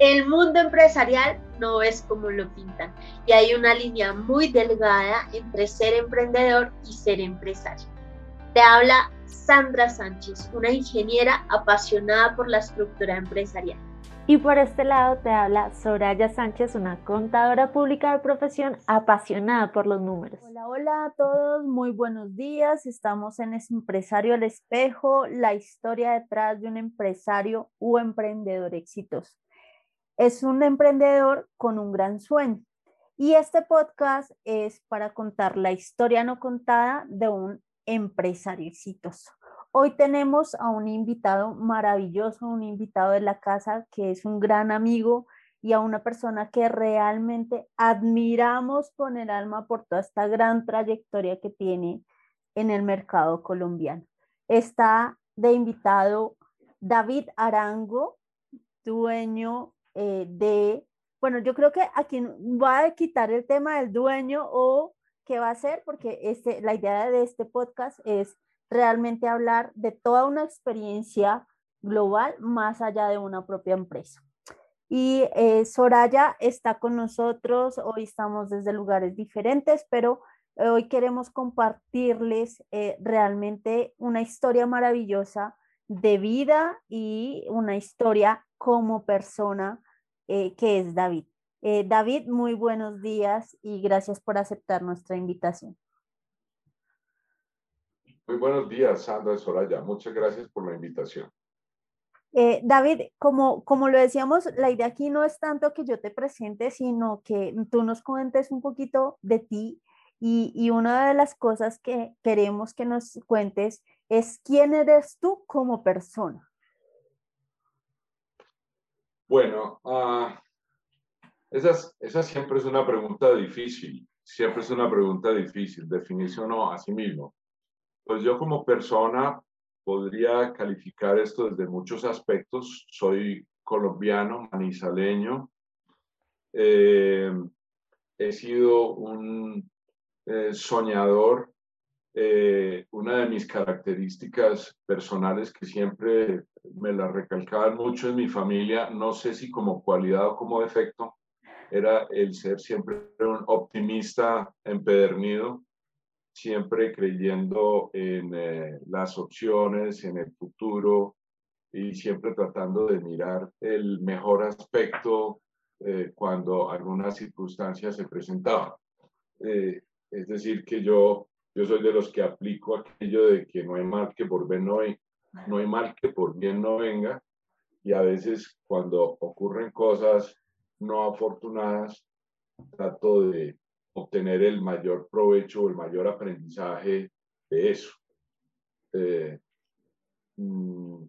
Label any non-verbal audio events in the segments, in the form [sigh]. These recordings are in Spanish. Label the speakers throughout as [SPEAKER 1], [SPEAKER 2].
[SPEAKER 1] El mundo empresarial no es como lo pintan y hay una línea muy delgada entre ser emprendedor y ser empresario. Te habla Sandra Sánchez, una ingeniera apasionada por la estructura empresarial.
[SPEAKER 2] Y por este lado te habla Soraya Sánchez, una contadora pública de profesión apasionada por los números.
[SPEAKER 3] Hola, hola a todos, muy buenos días. Estamos en Empresario al Espejo, la historia detrás de un empresario o emprendedor exitoso. Es un emprendedor con un gran sueño. Y este podcast es para contar la historia no contada de un empresario exitoso. Hoy tenemos a un invitado maravilloso, un invitado de la casa que es un gran amigo y a una persona que realmente admiramos con el alma por toda esta gran trayectoria que tiene en el mercado colombiano. Está de invitado David Arango, dueño eh, de, bueno, yo creo que aquí va a quitar el tema del dueño o qué va a hacer, porque este, la idea de este podcast es realmente hablar de toda una experiencia global más allá de una propia empresa. Y eh, Soraya está con nosotros, hoy estamos desde lugares diferentes, pero eh, hoy queremos compartirles eh, realmente una historia maravillosa de vida y una historia como persona que es David. David, muy buenos días y gracias por aceptar nuestra invitación.
[SPEAKER 4] Muy buenos días, Sandra Soraya. Muchas gracias por la invitación.
[SPEAKER 3] Eh, David, como, como lo decíamos, la idea aquí no es tanto que yo te presente, sino que tú nos cuentes un poquito de ti y, y una de las cosas que queremos que nos cuentes es quién eres tú como persona.
[SPEAKER 4] Bueno, uh, esa, siempre es una pregunta difícil, siempre es una pregunta difícil, definirse o no a sí mismo. Pues yo como persona podría calificar esto desde muchos aspectos. Soy colombiano, manizaleño. Eh, he sido un eh, soñador. Eh, una de mis características personales que siempre me la recalcaban mucho en mi familia, no sé si como cualidad o como defecto, era el ser siempre un optimista empedernido siempre creyendo en eh, las opciones, en el futuro y siempre tratando de mirar el mejor aspecto eh, cuando alguna circunstancia se presentaba. Es decir, que yo, yo soy de los que aplico aquello de que no hay mal que por bien no, venga y a veces cuando ocurren cosas no afortunadas, trato de obtener el mayor provecho o el mayor aprendizaje de eso. Eh, mm,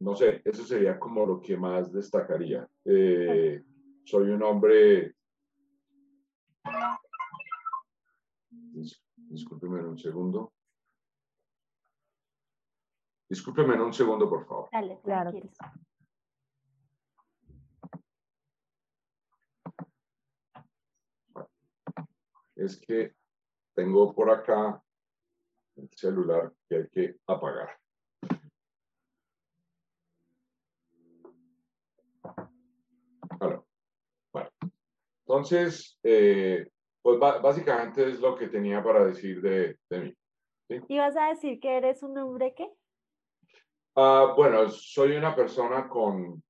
[SPEAKER 4] no sé, eso sería como lo que más destacaría. Eh, soy un hombre... Discúlpeme un segundo. Discúlpeme un segundo, por favor.
[SPEAKER 3] Dale, claro
[SPEAKER 4] es que tengo por acá el celular que hay que apagar. Bueno, Entonces, eh, pues básicamente es lo que tenía para decir de, de mí.
[SPEAKER 2] ¿Y vas a decir que eres un hombre qué?
[SPEAKER 4] Ah, bueno, soy una persona con,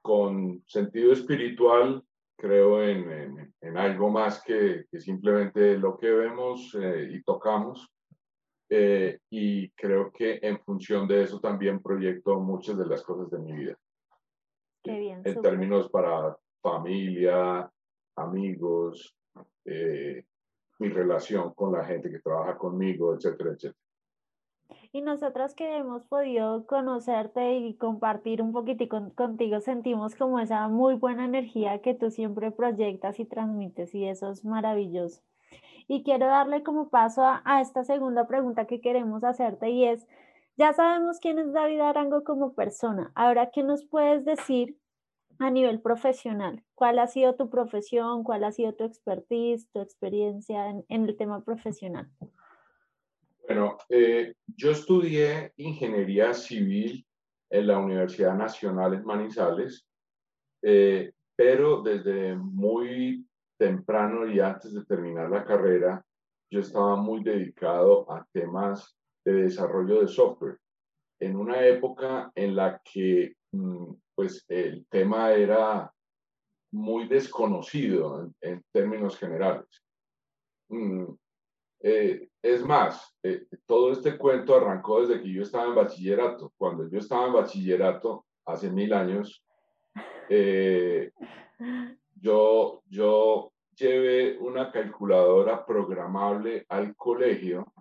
[SPEAKER 4] con sentido espiritual creo en, en, algo más que, que, simplemente lo que vemos eh, y tocamos. Eh, y creo que en función de eso también proyecto muchas de las cosas de mi vida.
[SPEAKER 2] Qué bien.
[SPEAKER 4] En términos para familia, amigos, eh, mi relación con la gente que trabaja conmigo, etcétera, etcétera.
[SPEAKER 2] Y nosotros que hemos podido conocerte y compartir un poquitico contigo, sentimos como esa muy buena energía que tú siempre proyectas y transmites y eso es maravilloso. Y quiero darle como paso a, a esta segunda pregunta que queremos hacerte y es, ya sabemos quién es David Arango como persona. Ahora, ¿qué nos puedes decir a nivel profesional? ¿Cuál ha sido tu profesión? ¿Cuál ha sido tu expertise, tu experiencia en, en el tema profesional?
[SPEAKER 4] Bueno, eh, yo estudié ingeniería civil en la Universidad Nacional en Manizales Eh, pero desde muy temprano y antes de terminar la carrera, yo estaba muy dedicado a temas de desarrollo de software. En una época en la que pues el tema era muy desconocido en, términos generales. Mm, eh, es más, eh, todo este cuento arrancó desde que yo estaba en bachillerato. Cuando yo estaba en bachillerato, hace mil años, eh, yo, yo llevé una calculadora programable al colegio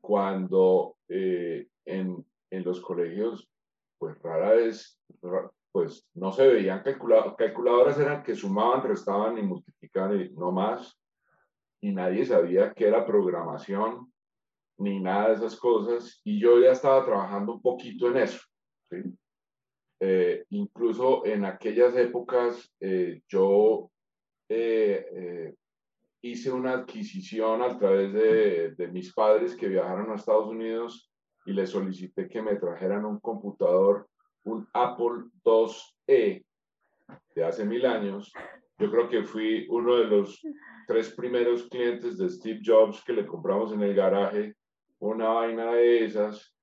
[SPEAKER 4] cuando en, en, los colegios, pues rara vez, pues no se veían calculadoras, calculadoras eran que sumaban, restaban y multiplicaban y no más, y nadie sabía qué era programación ni nada de esas cosas, y yo ya estaba trabajando un poquito en eso. Eh, incluso en aquellas épocas eh, yo eh, hice una adquisición a través de, de, mis padres que viajaron a Estados Unidos y les solicité que me trajeran un computador, un Apple IIe de hace mil años. Yo creo que fui uno de los tres primeros clientes de Steve Jobs que le compramos en el garaje una vaina de esas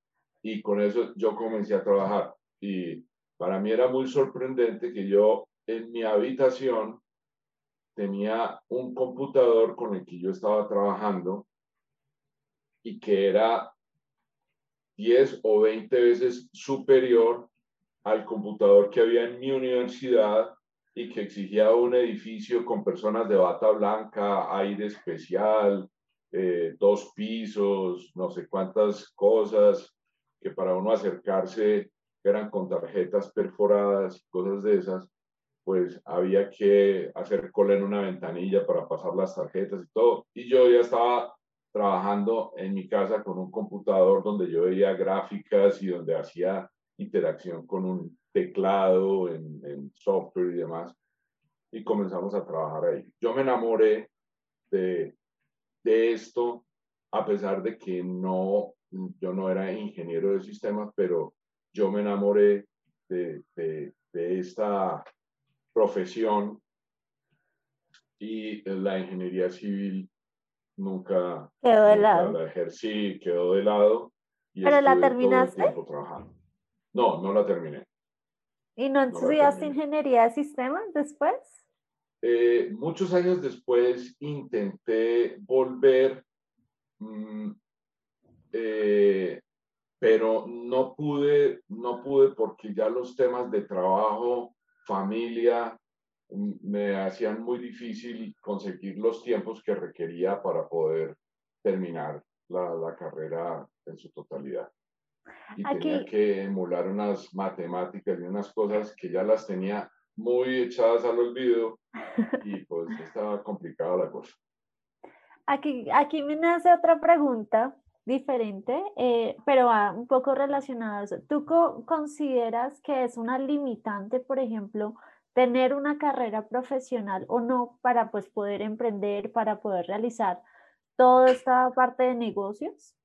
[SPEAKER 4] y con eso yo comencé a trabajar. Y para mí era muy sorprendente que yo en mi habitación tenía un computador con el que yo estaba trabajando y que era 10 o 20 veces superior al computador que había en mi universidad y que exigía un edificio con personas de bata blanca, aire especial, eh, dos pisos, no sé cuántas cosas, que para uno acercarse eran con tarjetas perforadas cosas de esas, pues había que hacer cola en una ventanilla para pasar las tarjetas y todo. Y yo ya estaba trabajando en mi casa con un computador donde yo veía gráficas y donde hacía interacción con un teclado, en, software y demás, y comenzamos a trabajar ahí. Yo me enamoré de, de esto, a pesar de que no, yo no era ingeniero de sistemas, pero yo me enamoré de, de, de esta profesión y la ingeniería civil nunca,
[SPEAKER 2] quedó de lado.
[SPEAKER 4] la ejercí, quedó de lado.
[SPEAKER 2] Y ¿Pero la terminaste?
[SPEAKER 4] No, no la terminé.
[SPEAKER 2] ¿Y no estudiaste ingeniería de sistemas después?
[SPEAKER 4] Eh, muchos años después intenté volver, mm, eh, pero no pude, no pude porque ya los temas de trabajo, familia, me hacían muy difícil conseguir los tiempos que requería para poder terminar la, la carrera en su totalidad y tenía que emular unas matemáticas y unas cosas que ya las tenía muy echadas al olvido [laughs] y pues estaba complicada la cosa.
[SPEAKER 2] Aquí, aquí me nace otra pregunta diferente, eh, pero va un poco relacionada a eso. ¿Tú consideras que es una limitante, por ejemplo, tener una carrera profesional o no para pues poder emprender, para poder realizar toda esta parte de negocios?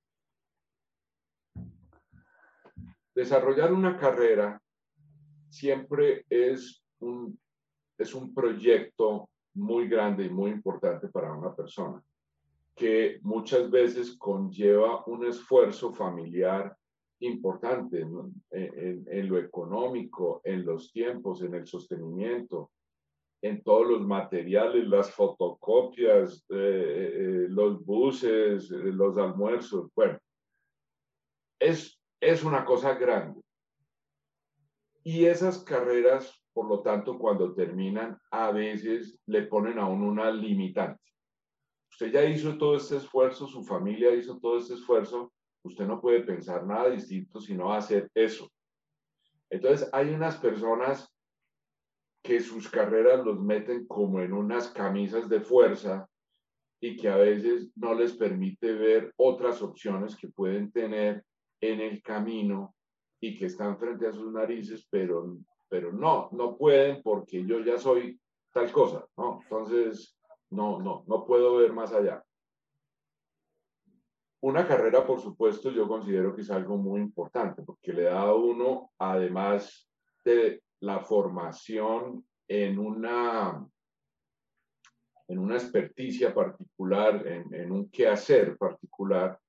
[SPEAKER 4] desarrollar una carrera siempre es un, es un proyecto muy grande y muy importante para una persona, que muchas veces conlleva un esfuerzo familiar importante en, lo económico, en los tiempos, en el sostenimiento, en todos los materiales, las fotocopias, eh, eh, los buses, eh, los almuerzos. Bueno, es es una cosa grande. Y esas carreras, por lo tanto, cuando terminan, a veces le ponen a uno una limitante. Usted ya hizo todo este esfuerzo, su familia hizo todo este esfuerzo, usted no puede pensar nada distinto sino hacer eso. Entonces, hay unas personas que sus carreras los meten como en unas camisas de fuerza y que a veces no les permite ver otras opciones que pueden tener en el camino y que están frente a sus narices, pero, pero no, no pueden porque yo ya soy tal cosa, ¿no? Entonces, no, no, no puedo ver más allá. Una carrera, por supuesto, yo considero que es algo muy importante porque le da a uno, además de la formación en una, en una experticia particular, en, en un quehacer particular,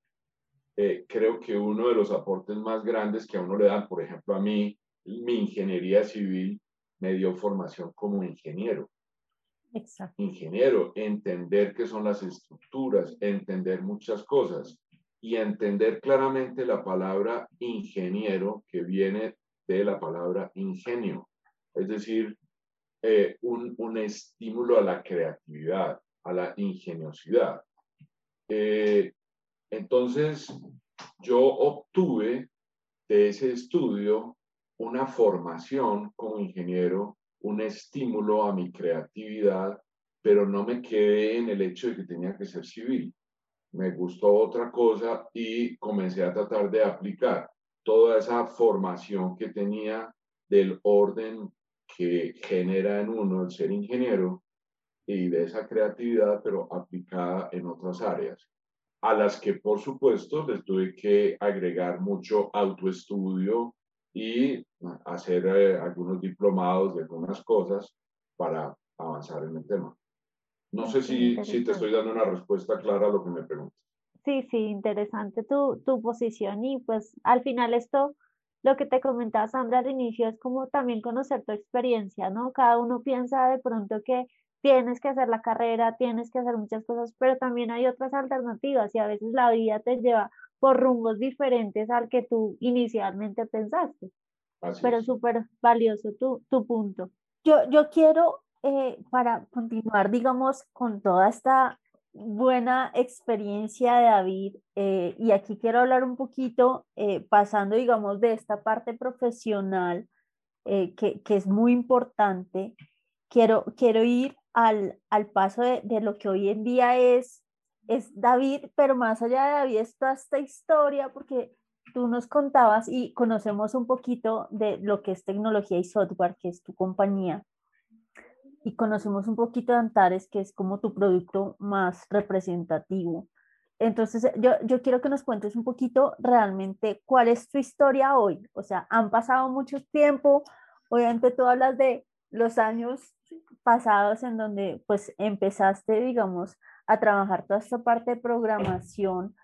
[SPEAKER 4] eh, creo que uno de los aportes más grandes que a uno le dan, por ejemplo, a mí, mi ingeniería civil me dio formación como ingeniero.
[SPEAKER 3] Exacto.
[SPEAKER 4] Ingeniero, entender qué son las estructuras, entender muchas cosas y entender claramente la palabra ingeniero que viene de la palabra ingenio, es decir, eh, un, un, estímulo a la creatividad, a la ingeniosidad. Eh, entonces, yo obtuve de ese estudio una formación como ingeniero, un estímulo a mi creatividad, pero no me quedé en el hecho de que tenía que ser civil. Me gustó otra cosa y comencé a tratar de aplicar toda esa formación que tenía del orden que genera en uno el ser ingeniero y de esa creatividad, pero aplicada en otras áreas a las que por supuesto les tuve que agregar mucho autoestudio y hacer eh, algunos diplomados de algunas cosas para avanzar en el tema. No sé si, si te estoy dando una respuesta clara a lo que me preguntas.
[SPEAKER 2] Sí, sí, interesante tu, tu posición y pues al final esto, lo que te comentaba Sandra al inicio es como también conocer tu experiencia, ¿no? Cada uno piensa de pronto que tienes que hacer la carrera, tienes que hacer muchas cosas, pero también hay otras alternativas y a veces la vida te lleva por rumbos diferentes al que tú inicialmente pensaste. pero súper valioso tu, tu, punto.
[SPEAKER 3] Yo, yo quiero, eh, para continuar, digamos, con toda esta buena experiencia de David, eh, y aquí quiero hablar un poquito, eh, pasando, digamos, de esta parte profesional, que, que, es muy importante, quiero, quiero ir al, al paso de, de, lo que hoy en día es, es David, pero más allá de David está esta historia, porque tú nos contabas y conocemos un poquito de lo que es tecnología y software, que es tu compañía, y conocemos un poquito de Antares, que es como tu producto más representativo. Entonces, yo, yo quiero que nos cuentes un poquito realmente cuál es tu historia hoy. O sea, han pasado mucho tiempo, obviamente tú hablas de los años pasados en donde pues empezaste, digamos, a trabajar toda esta parte de programación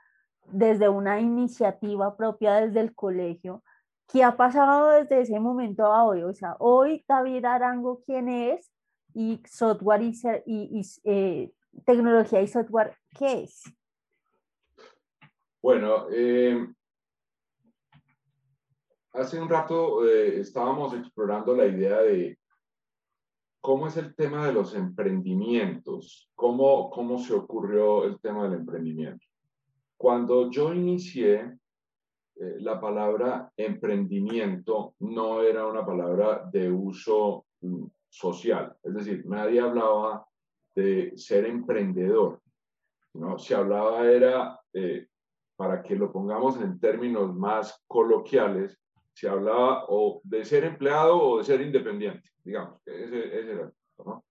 [SPEAKER 3] desde una iniciativa propia desde el colegio. ¿Qué ha pasado desde ese momento a hoy? O sea, hoy David Arango, ¿quién es? Y software y, y, eh, tecnología y software, ¿qué es?
[SPEAKER 4] Bueno, eh, hace un rato eh, estábamos explorando la idea de ¿Cómo es el tema de los emprendimientos? ¿Cómo, ¿Cómo se ocurrió el tema del emprendimiento? Cuando yo inicié, eh, la palabra emprendimiento no era una palabra de uso mm, social, es decir, nadie hablaba de ser emprendedor, ¿no? Se hablaba era, eh, para que lo pongamos en términos más coloquiales, se hablaba o de ser empleado o de ser independiente digamos, ese era el punto, ¿no?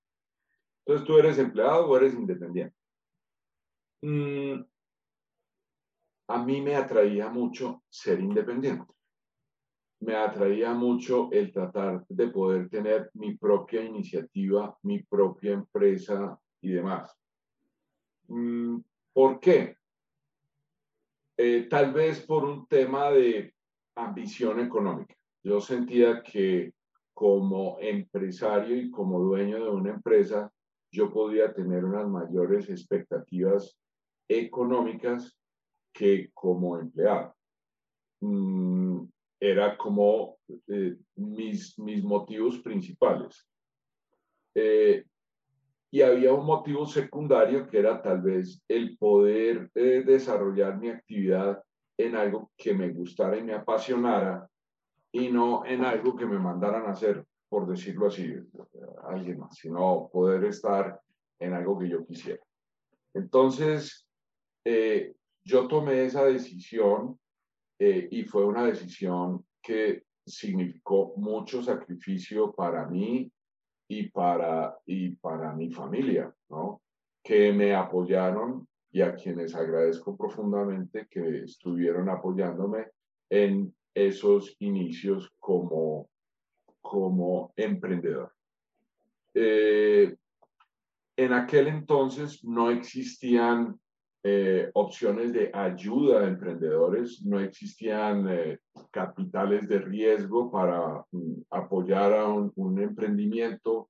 [SPEAKER 4] Entonces tú eres empleado o eres independiente. Mm, a mí me atraía mucho ser independiente. Me atraía mucho el tratar de poder tener mi propia iniciativa, mi propia empresa y demás. Mm, ¿Por qué? Eh, tal vez por un tema de ambición económica. Yo sentía que como empresario y como dueño de una empresa, yo podía tener unas mayores expectativas económicas que como empleado. Mm, era como eh, mis, mis motivos principales. Eh, y había un motivo secundario que era tal vez el poder eh, desarrollar mi actividad en algo que me gustara y me apasionara y no en algo que me mandaran a hacer, por decirlo así, alguien más, sino poder estar en algo que yo quisiera. Entonces, eh, yo tomé esa decisión eh, y fue una decisión que significó mucho sacrificio para mí y para, y para mi familia, ¿no? Que me apoyaron y a quienes agradezco profundamente que estuvieron apoyándome en esos inicios como, como emprendedor. Eh, en aquel entonces no existían eh, opciones de ayuda a emprendedores, no existían eh, capitales de riesgo para mm, apoyar a un, emprendimiento,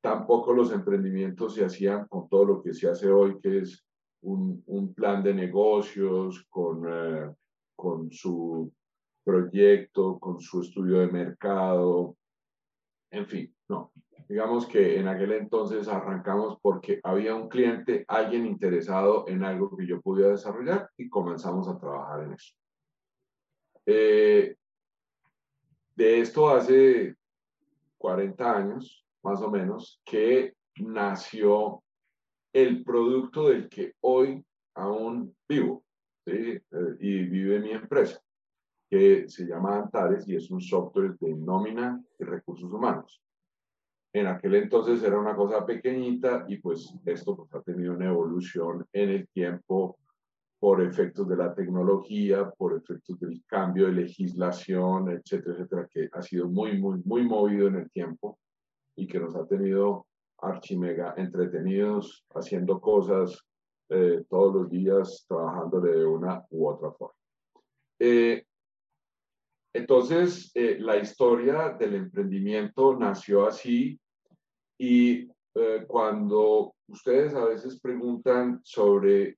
[SPEAKER 4] tampoco los emprendimientos se hacían con todo lo que se hace hoy, que es un, plan de negocios con, eh, con su proyecto, con su estudio de mercado, en fin, no. Digamos que en aquel entonces arrancamos porque había un cliente, alguien interesado en algo que yo podía desarrollar y comenzamos a trabajar en eso. Eh, de esto hace 40 años, más o menos, que nació el producto del que hoy aún vivo eh, y vive mi empresa, que se llama Antares y es un software de nómina y recursos humanos. En aquel entonces era una cosa pequeñita y pues esto pues, ha tenido una evolución en el tiempo por efectos de la tecnología, por efectos del cambio de legislación, etcétera, etcétera, que ha sido muy, muy, muy movido en el tiempo y que nos ha tenido archimega entretenidos haciendo cosas eh, todos los días, trabajando de una u otra forma. Eh, entonces, eh, la historia del emprendimiento nació así y eh, cuando ustedes a veces preguntan sobre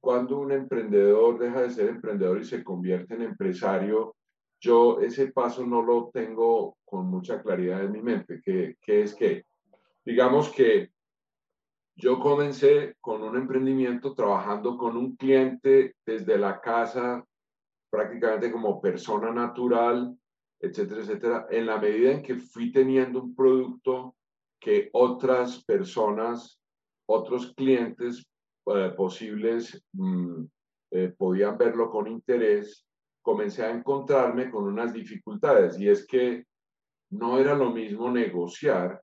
[SPEAKER 4] cuándo un emprendedor deja de ser emprendedor y se convierte en empresario, yo ese paso no lo tengo con mucha claridad en mi mente, que, que es que, digamos que yo comencé con un emprendimiento trabajando con un cliente desde la casa prácticamente como persona natural, etcétera, etcétera, en la medida en que fui teniendo un producto que otras personas, otros clientes eh, posibles mm, eh, podían verlo con interés, comencé a encontrarme con unas dificultades y es que no era lo mismo negociar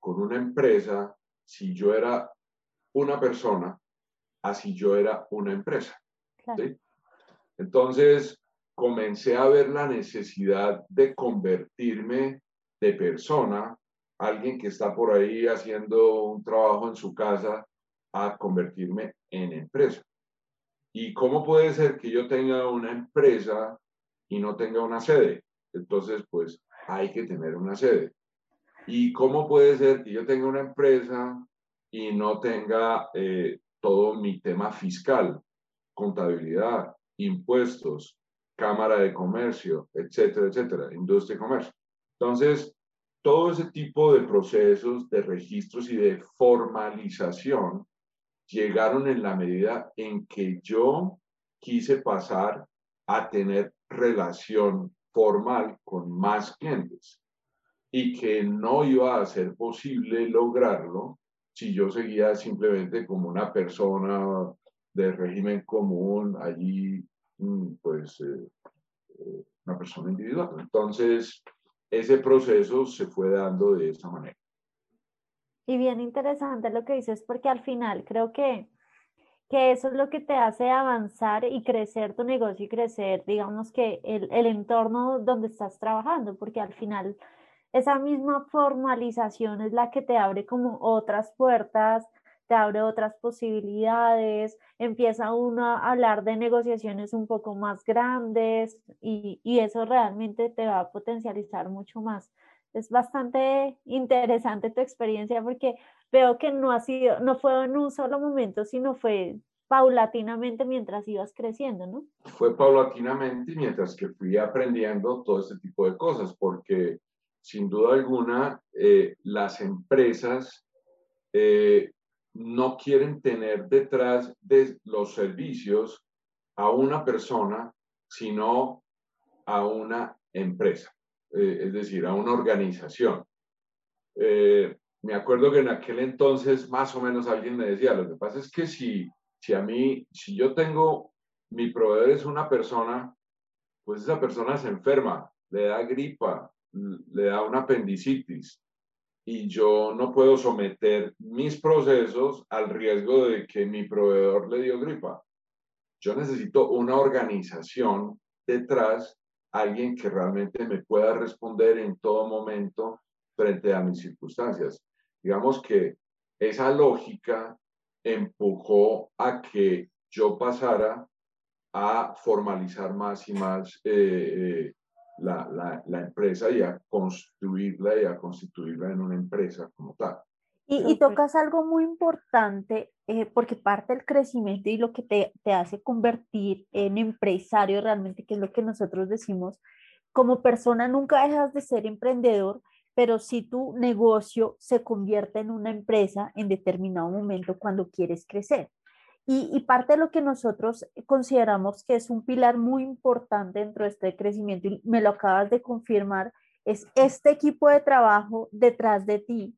[SPEAKER 4] con una empresa si yo era una persona a si yo era una empresa. ¿sí? Entonces, comencé a ver la necesidad de convertirme de persona, alguien que está por ahí haciendo un trabajo en su casa, a convertirme en empresa. ¿Y cómo puede ser que yo tenga una empresa y no tenga una sede? Entonces, pues hay que tener una sede. ¿Y cómo puede ser que yo tenga una empresa y no tenga eh, todo mi tema fiscal, contabilidad, impuestos, Cámara de Comercio, etcétera, etcétera, industria y comercio. Entonces, todo ese tipo de procesos de registros y de formalización llegaron en la medida en que yo quise pasar a tener relación formal con más clientes y que no iba a ser posible lograrlo si yo seguía simplemente como una persona de régimen común, allí, pues, eh, eh, una persona individual. Entonces, ese proceso se fue dando de esa manera.
[SPEAKER 2] Y bien interesante lo que dices, porque al final creo que, que eso es lo que te hace avanzar y crecer tu negocio y crecer, digamos que el, el entorno donde estás trabajando, porque al final esa misma formalización es la que te abre como otras puertas, te abre otras posibilidades, empieza uno a hablar de negociaciones un poco más grandes y, y, eso realmente te va a potencializar mucho más. Es bastante interesante tu experiencia porque veo que no ha sido, no fue en un solo momento, sino fue paulatinamente mientras ibas creciendo, ¿no?
[SPEAKER 4] Fue paulatinamente mientras que fui aprendiendo todo este tipo de cosas, porque sin duda alguna eh, las empresas eh, no quieren tener detrás de los servicios a una persona, sino a una empresa, eh, es decir, a una organización. Eh, me acuerdo que en aquel entonces más o menos alguien me decía, lo que pasa es que si, si a mí, si yo tengo, mi proveedor es una persona, pues esa persona se enferma, le da gripa, le da una apendicitis, y yo no puedo someter mis procesos al riesgo de que mi proveedor le dio gripa. Yo necesito una organización detrás alguien que realmente me pueda responder en todo momento frente a mis circunstancias. Digamos que esa lógica empujó a que yo pasara a formalizar más y más eh, la, la, empresa y a construirla y a constituirla en una empresa como tal.
[SPEAKER 3] Y, tocas algo muy importante, eh, porque parte del crecimiento y lo que te, te, hace convertir en empresario realmente, que es lo que nosotros decimos, como persona nunca dejas de ser emprendedor, pero si tu negocio se convierte en una empresa en determinado momento cuando quieres crecer. Y, parte de lo que nosotros consideramos que es un pilar muy importante dentro de este crecimiento, y me lo acabas de confirmar, es este equipo de trabajo detrás de ti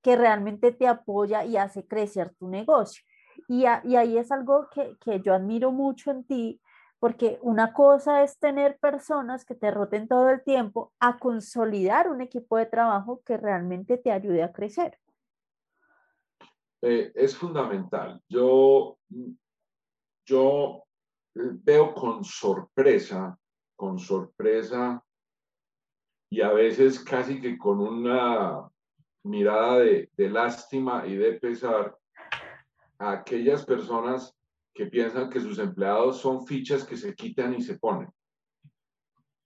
[SPEAKER 3] que realmente te apoya y hace crecer tu negocio. Y, ahí es algo que, yo admiro mucho en ti, porque una cosa es tener personas que te roten todo el tiempo a consolidar un equipo de trabajo que realmente te ayude a crecer.
[SPEAKER 4] Eh, es fundamental. Yo, yo veo con sorpresa, con sorpresa y a veces casi que con una mirada de, de lástima y de pesar a aquellas personas que piensan que sus empleados son fichas que se quitan y se ponen.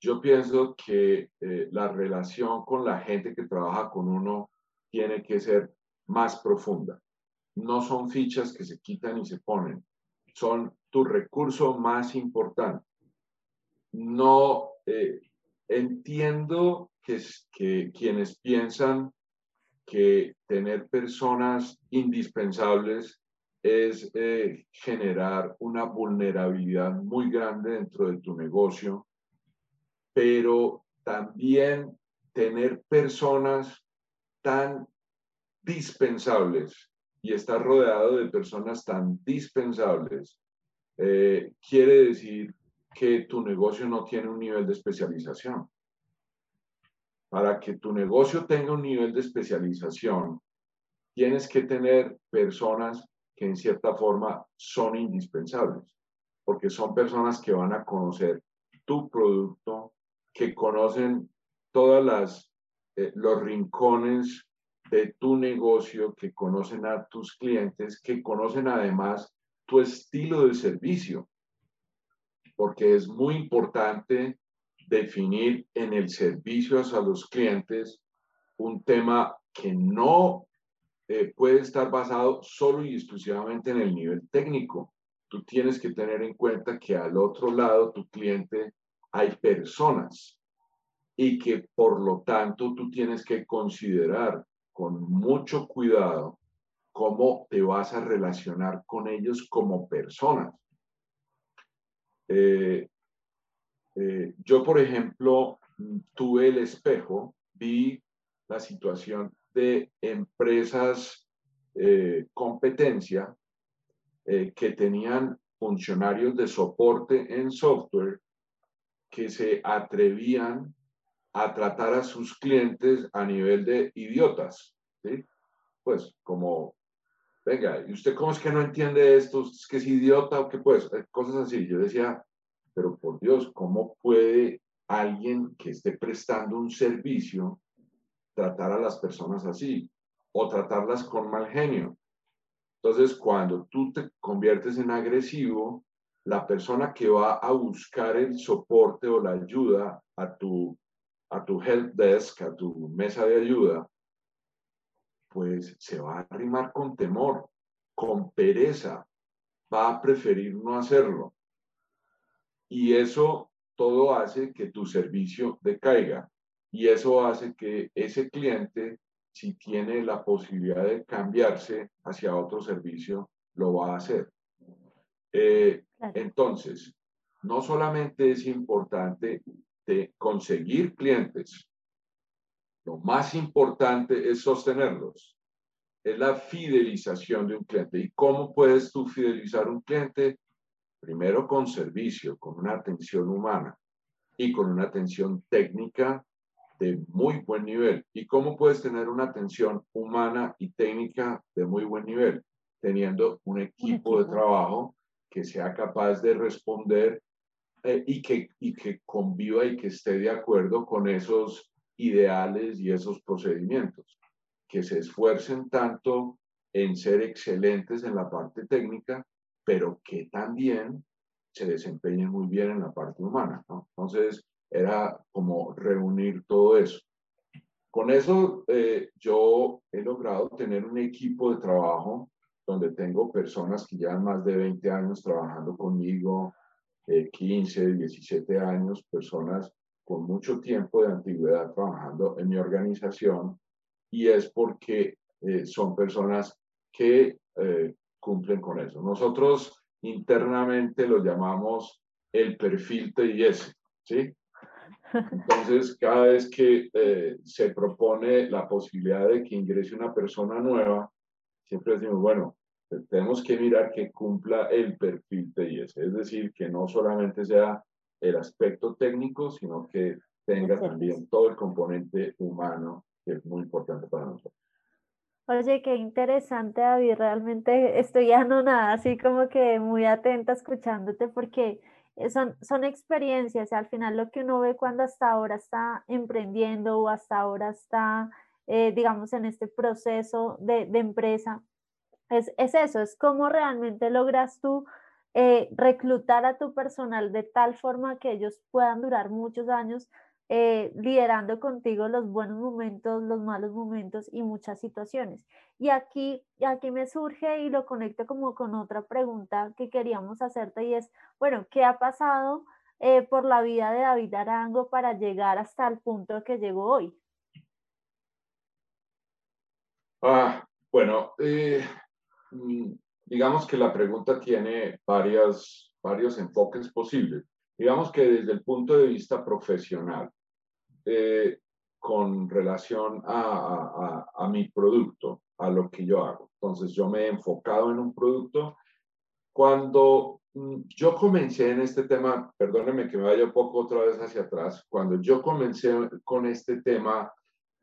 [SPEAKER 4] Yo pienso que eh, la relación con la gente que trabaja con uno tiene que ser más profunda no son fichas que se quitan y se ponen, son tu recurso más importante. No eh, entiendo que, que quienes piensan que tener personas indispensables es eh, generar una vulnerabilidad muy grande dentro de tu negocio, pero también tener personas tan dispensables y estar rodeado de personas tan dispensables, eh, quiere decir que tu negocio no tiene un nivel de especialización. Para que tu negocio tenga un nivel de especialización, tienes que tener personas que en cierta forma son indispensables, porque son personas que van a conocer tu producto, que conocen todas las eh, los rincones de tu negocio, que conocen a tus clientes, que conocen además tu estilo de servicio, porque es muy importante definir en el servicio a los clientes un tema que no eh, puede estar basado solo y exclusivamente en el nivel técnico. Tú tienes que tener en cuenta que al otro lado, tu cliente, hay personas y que por lo tanto tú tienes que considerar con mucho cuidado cómo te vas a relacionar con ellos como personas. Eh, eh, yo, por ejemplo, tuve el espejo, vi la situación de empresas eh, competencia que tenían funcionarios de soporte en software que se atrevían a tratar a sus clientes a nivel de idiotas, ¿sí? Pues como, venga, ¿y usted cómo es que no entiende esto? ¿Es que es idiota o qué pues? Cosas así. Yo decía, pero por Dios, ¿cómo puede alguien que esté prestando un servicio tratar a las personas así o tratarlas con mal genio? Entonces, cuando tú te conviertes en agresivo, la persona que va a buscar el soporte o la ayuda a tu a tu help desk, a tu mesa de ayuda, pues se va a arrimar con temor, con pereza, va a preferir no hacerlo. Y eso todo hace que tu servicio decaiga. Y eso hace que ese cliente, si tiene la posibilidad de cambiarse hacia otro servicio, lo va a hacer. Eh, entonces, no solamente es importante de conseguir clientes, lo más importante es sostenerlos. Es la fidelización de un cliente. ¿Y cómo puedes tú fidelizar un cliente? Primero con servicio, con una atención humana y con una atención técnica de muy buen nivel. ¿Y cómo puedes tener una atención humana y técnica de muy buen nivel? Teniendo un equipo, un equipo. de trabajo que sea capaz de responder eh, y, que, y que conviva y que esté de acuerdo con esos ideales y esos procedimientos, que se esfuercen tanto en ser excelentes en la parte técnica, pero que también se desempeñen muy bien en la parte humana. Entonces, era como reunir todo eso. Con eso, eh, yo he logrado tener un equipo de trabajo donde tengo personas que llevan más de 20 años trabajando conmigo, 15, eh, 17 años, personas con mucho tiempo de antigüedad trabajando en mi organización y es porque eh, son personas que eh, cumplen con eso. Nosotros internamente lo llamamos el perfil TIS, ¿sí? Entonces, cada vez que eh, se propone la posibilidad de que ingrese una persona nueva, siempre decimos, bueno, tenemos que mirar que cumpla el perfil TIS, es decir, que no solamente sea el aspecto técnico, sino que tenga también todo el componente humano, que es muy importante para nosotros.
[SPEAKER 2] Oye, qué interesante, David. Realmente estoy nada así como que muy atenta escuchándote porque son, son experiencias. Al final lo que uno ve cuando hasta ahora está emprendiendo o hasta ahora está, eh, digamos, en este proceso de, de empresa, es, es, eso, es cómo realmente logras tú eh, reclutar a tu personal de tal forma que ellos puedan durar muchos años eh, liderando contigo los buenos momentos, los malos momentos y muchas situaciones. Y aquí, aquí me surge y lo conecto como con otra pregunta que queríamos hacerte y es, bueno, ¿qué ha pasado eh, por la vida de David Arango para llegar hasta el punto que llegó hoy?
[SPEAKER 4] Ah, bueno, eh, digamos que la pregunta tiene varias, varios enfoques posibles. Digamos que desde el punto de vista profesional, eh, con relación a, a, mi producto, a lo que yo hago. Entonces, yo me he enfocado en un producto. Cuando mm, yo comencé en este tema, perdónenme que me vaya un poco otra vez hacia atrás, cuando yo comencé con este tema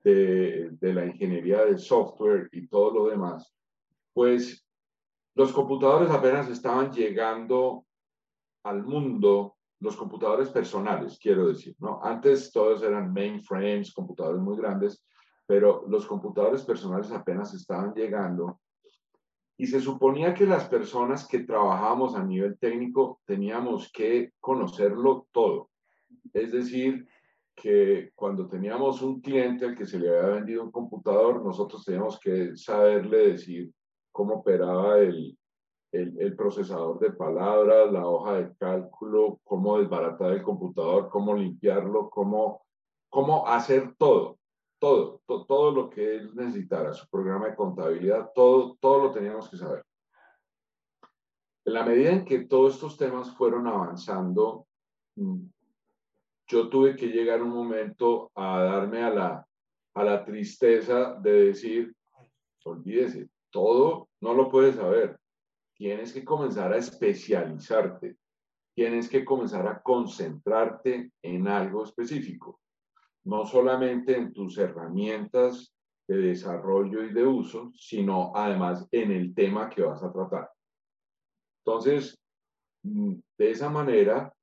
[SPEAKER 4] de, de la ingeniería de software y todo lo demás, pues los computadores apenas estaban llegando al mundo, los computadores personales, quiero decir, ¿no? Antes todos eran mainframes, computadores muy grandes, pero los computadores personales apenas estaban llegando. Y se suponía que las personas que trabajamos a nivel técnico teníamos que conocerlo todo. Es decir, que cuando teníamos un cliente al que se le había vendido un computador, nosotros teníamos que saberle decir cómo operaba el, el, procesador de palabras, la hoja de cálculo, cómo desbaratar el computador, cómo limpiarlo, cómo, cómo hacer todo, todo, todo lo que él necesitara, su programa de contabilidad, todo, todo lo teníamos que saber. En la medida en que todos estos temas fueron avanzando, mm, yo tuve que llegar un momento a darme a la, a la tristeza de decir, olvídese, todo no lo puedes saber. Tienes que comenzar a especializarte. Tienes que comenzar a concentrarte en algo específico. No solamente en tus herramientas de desarrollo y de uso, sino además en el tema que vas a tratar. Entonces, mm, de esa manera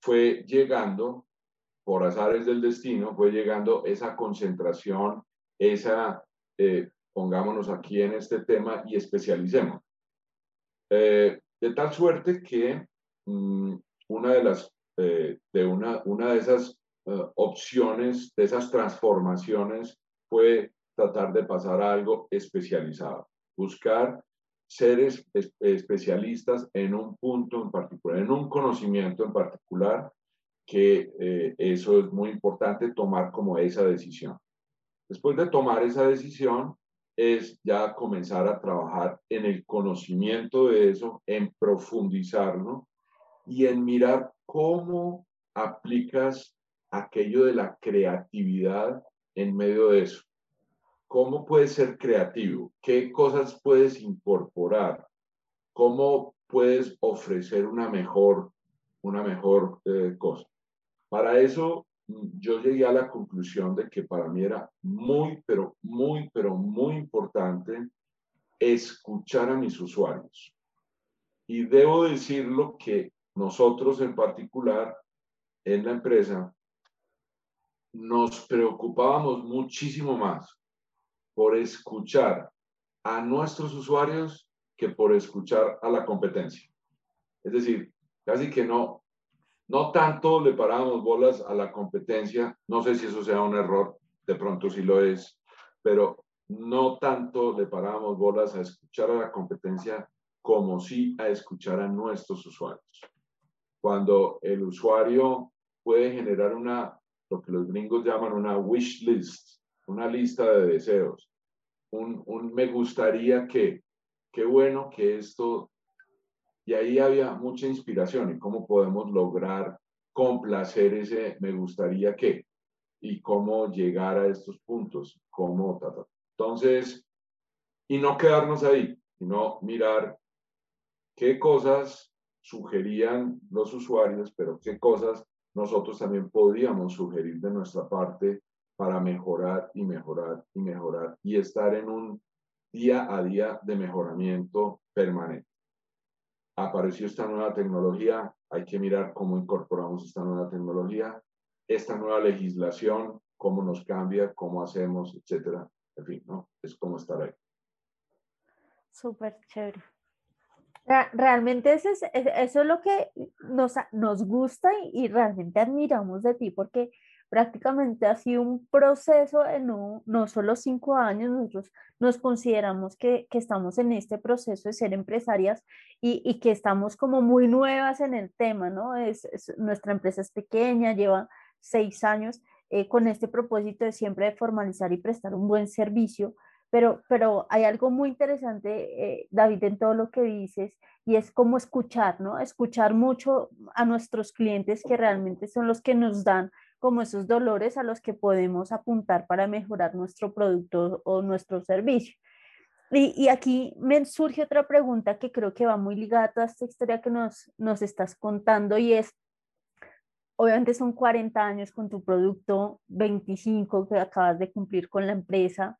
[SPEAKER 4] fue llegando, por azares del destino, fue llegando esa concentración, esa eh, pongámonos aquí en este tema y especialicemos. Eh, de tal suerte que mm, una de las, eh, de una, una de esas eh, opciones, de esas transformaciones fue tratar de pasar a algo especializado, buscar ser especialistas en un punto en particular, en un conocimiento en particular, que eso es muy importante tomar como esa decisión. Después de tomar esa decisión, es ya comenzar a trabajar en el conocimiento de eso, en profundizarlo y en mirar cómo aplicas aquello de la creatividad en medio de eso. ¿Cómo puedes ser creativo? ¿Qué cosas puedes incorporar? ¿Cómo puedes ofrecer una mejor, una mejor eh, cosa? Para eso yo llegué a la conclusión de que para mí era muy, pero muy, pero muy importante escuchar a mis usuarios. Y debo decirlo que nosotros en particular en la empresa, nos preocupábamos muchísimo más por escuchar a nuestros usuarios que por escuchar a la competencia. Es decir, casi que no, no tanto le parábamos bolas a la competencia, no sé si eso sea un error, de pronto sí lo es, pero no tanto le parábamos bolas a escuchar a la competencia como sí a escuchar a nuestros usuarios. Cuando el usuario puede generar una, lo que los gringos llaman una wish list, una lista de deseos, un, un me gustaría que, qué bueno que esto, y ahí había mucha inspiración y cómo podemos lograr complacer ese me gustaría que y cómo llegar a estos puntos, cómo, entonces, y no quedarnos ahí, sino mirar qué cosas sugerían los usuarios, pero qué cosas nosotros también podíamos sugerir de nuestra parte para mejorar y mejorar y mejorar y estar en un día a día de mejoramiento permanente. Apareció esta nueva tecnología, hay que mirar cómo incorporamos esta nueva tecnología, esta nueva legislación, cómo nos cambia, cómo hacemos, etcétera. En fin, ¿no? Es como estar ahí.
[SPEAKER 3] Súper chévere. Realmente eso es, eso es lo que nos, nos gusta y, realmente admiramos de ti, porque prácticamente ha sido un proceso en no, no solo cinco años, nosotros nos consideramos que, que estamos en este proceso de ser empresarias y, y, que estamos como muy nuevas en el tema, ¿no? Es, nuestra empresa es pequeña, lleva seis años eh, con este propósito de siempre de formalizar y prestar un buen servicio, pero, pero hay algo muy interesante, eh, David, en todo lo que dices, y es cómo escuchar, ¿no? Escuchar mucho a nuestros clientes que realmente son los que nos dan como esos dolores a los que podemos apuntar para mejorar nuestro producto o nuestro servicio. Y, y, aquí me surge otra pregunta que creo que va muy ligada a toda esta historia que nos, nos estás contando y es, obviamente son 40 años con tu producto, 25 que acabas de cumplir con la empresa,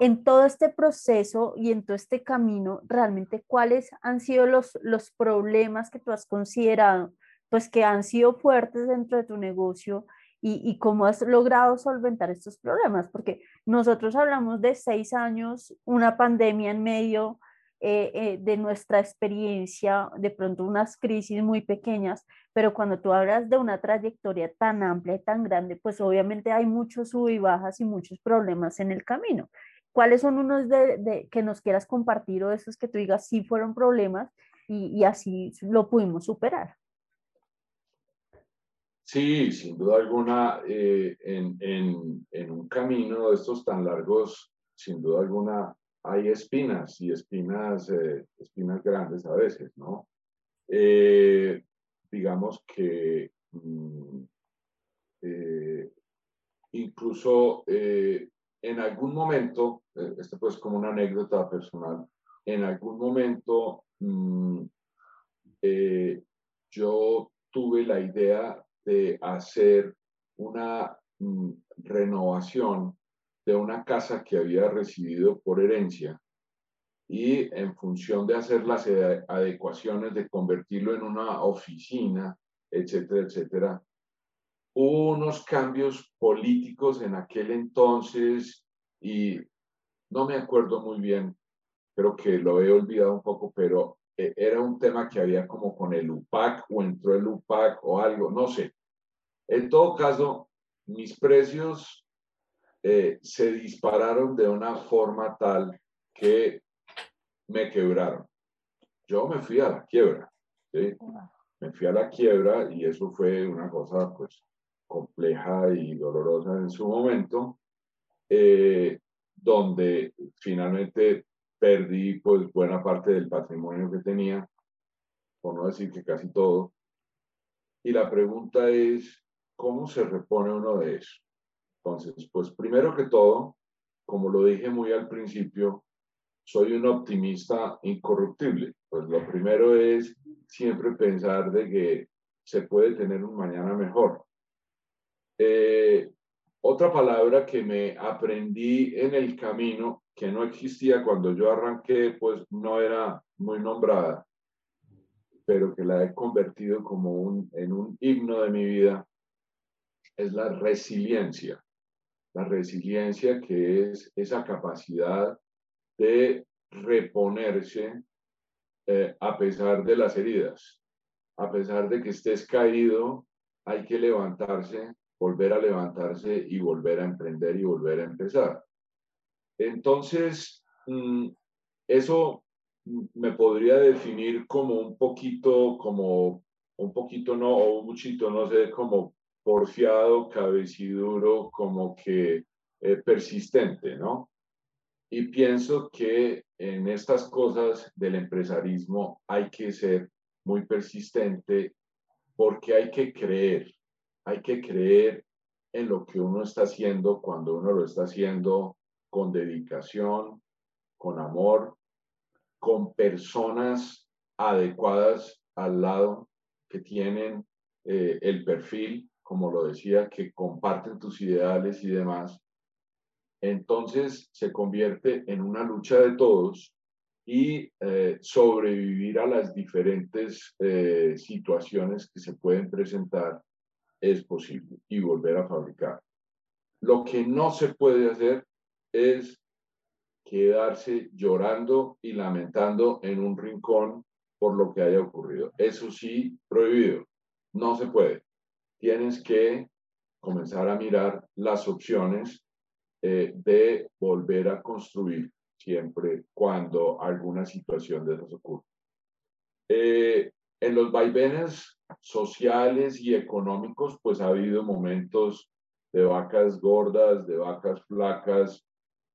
[SPEAKER 3] en todo este proceso y en todo este camino, realmente cuáles han sido los, los problemas que tú has considerado, pues que han sido fuertes dentro de tu negocio y, y cómo has logrado solventar estos problemas, porque nosotros hablamos de seis años, una pandemia en medio eh, eh, de nuestra experiencia, de pronto unas crisis muy pequeñas, pero cuando tú hablas de una trayectoria tan amplia y tan grande, pues obviamente hay muchos sub y bajas y muchos problemas en el camino. ¿Cuáles son unos de, que nos quieras compartir o esos que tú digas sí fueron problemas y, así lo pudimos superar?
[SPEAKER 4] Sí, sin duda alguna, eh, en, en, en, un camino de estos tan largos, sin duda alguna, hay espinas y espinas, eh, espinas grandes a veces, ¿no? Eh, digamos que mm, incluso en algún momento, esto pues como una anécdota personal, en algún momento mm, yo tuve la idea de hacer una mm, renovación de una casa que había recibido por herencia y en función de hacer las adecuaciones, de convertirlo en una oficina, etcétera, etcétera, Hubo unos cambios políticos en aquel entonces y no me acuerdo muy bien, creo que lo he olvidado un poco, pero eh, era un tema que había como con el UPAC o entró el UPAC o algo, no sé. En todo caso, mis precios eh, se dispararon de una forma tal que me quebraron. Yo me fui a la quiebra, ¿sí? Me fui a la quiebra y eso fue una cosa, pues, compleja y dolorosa en su momento, eh, donde finalmente perdí pues buena parte del patrimonio que tenía, por no decir que casi todo. Y la pregunta es, ¿cómo se repone uno de eso? Entonces, pues primero que todo, como lo dije muy al principio, soy un optimista incorruptible. Pues lo primero es siempre pensar de que se puede tener un mañana mejor. Eh, otra palabra que me aprendí en el camino, que no existía cuando yo arranqué, pues no era muy nombrada, pero que la he convertido como un, en un himno de mi vida, es la resiliencia. La resiliencia que es esa capacidad de reponerse eh, a pesar de las heridas. A pesar de que estés caído, hay que levantarse, volver a levantarse y volver a emprender y volver a empezar. Entonces, mm, eso me podría definir como un poquito, como un poquito no, o un muchito, no sé, como porfiado, cabeciduro, como que eh, persistente, ¿no? Y pienso que en estas cosas del empresarismo hay que ser muy persistente porque hay que creer, hay que creer en lo que uno está haciendo cuando uno lo está haciendo con dedicación, con amor, con personas adecuadas al lado que tienen eh, el perfil, como lo decía, que comparten tus ideales y demás. Entonces se convierte en una lucha de todos y eh, sobrevivir a las diferentes eh, situaciones que se pueden presentar es posible y volver a fabricar. Lo que no se puede hacer es quedarse llorando y lamentando en un rincón por lo que haya ocurrido. Eso sí, prohibido. No se puede. Tienes que comenzar a mirar las opciones eh, de volver a construir siempre cuando alguna situación de esas ocurre. Eh, en los vaivenes sociales y económicos, pues ha habido momentos de vacas gordas, de vacas flacas,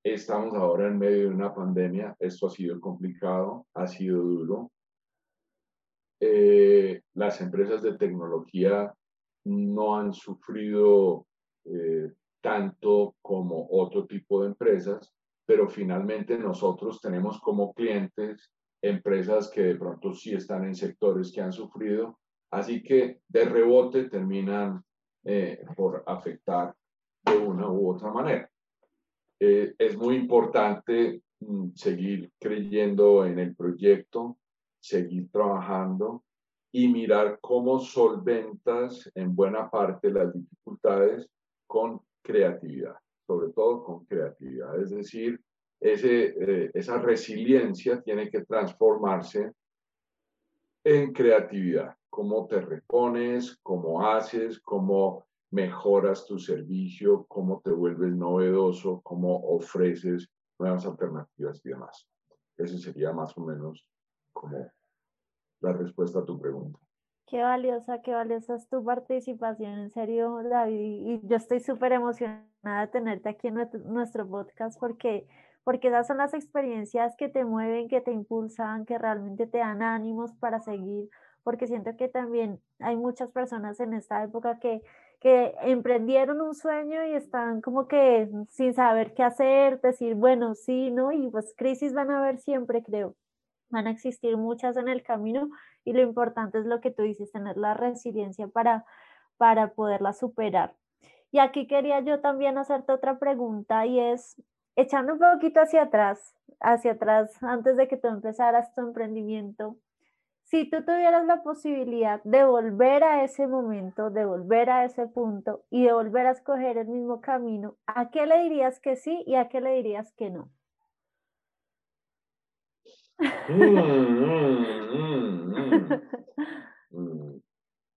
[SPEAKER 4] Estamos ahora en medio de una pandemia, esto ha sido complicado, ha sido duro. Eh, las empresas de tecnología no han sufrido eh, tanto como otro tipo de empresas, pero finalmente nosotros tenemos como clientes empresas que de pronto sí están en sectores que han sufrido, así que de rebote terminan eh, por afectar de una u otra manera. Eh, es muy importante mm, seguir creyendo en el proyecto, seguir trabajando y mirar cómo solventas en buena parte las dificultades con creatividad, sobre todo con creatividad. Es decir, ese, eh, esa resiliencia tiene que transformarse en creatividad. Cómo te repones, cómo haces, cómo mejoras tu servicio, cómo te vuelves novedoso, cómo ofreces nuevas alternativas y demás. Ese sería más o menos como la respuesta a tu pregunta.
[SPEAKER 2] Qué valiosa, qué valiosa es tu participación, en serio, David. Y yo estoy súper emocionada de tenerte aquí en nuestro podcast porque, porque esas son las experiencias que te mueven, que te impulsan, que realmente te dan ánimos para seguir, porque siento que también hay muchas personas en esta época que que emprendieron un sueño y están como que sin saber qué hacer, decir, bueno, sí, ¿no? Y pues crisis van a haber siempre, creo. Van a existir muchas en el camino y lo importante es lo que tú dices, tener la resiliencia para, para poderla superar. Y aquí quería yo también hacerte otra pregunta y es, echando un poquito hacia atrás, hacia atrás, antes de que tú empezaras tu emprendimiento, si tú tuvieras la posibilidad de volver a ese momento, de volver a ese punto y de volver a escoger el mismo camino, ¿a qué le dirías que sí y a qué le dirías que no?
[SPEAKER 4] Mm, mm,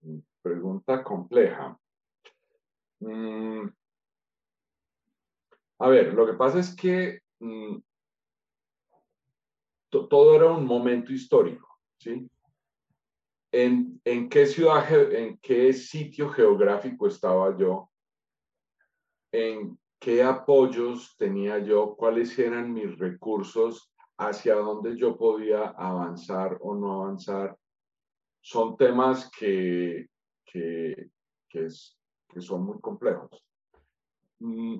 [SPEAKER 4] mm, pregunta compleja. a ver, lo que pasa es que todo era un momento histórico, ¿sí? En, en qué ciudad, en qué sitio geográfico estaba yo, en qué apoyos tenía yo, cuáles eran mis recursos, hacia dónde yo podía avanzar o no avanzar. Son temas que, que, que, que son muy complejos. Mm,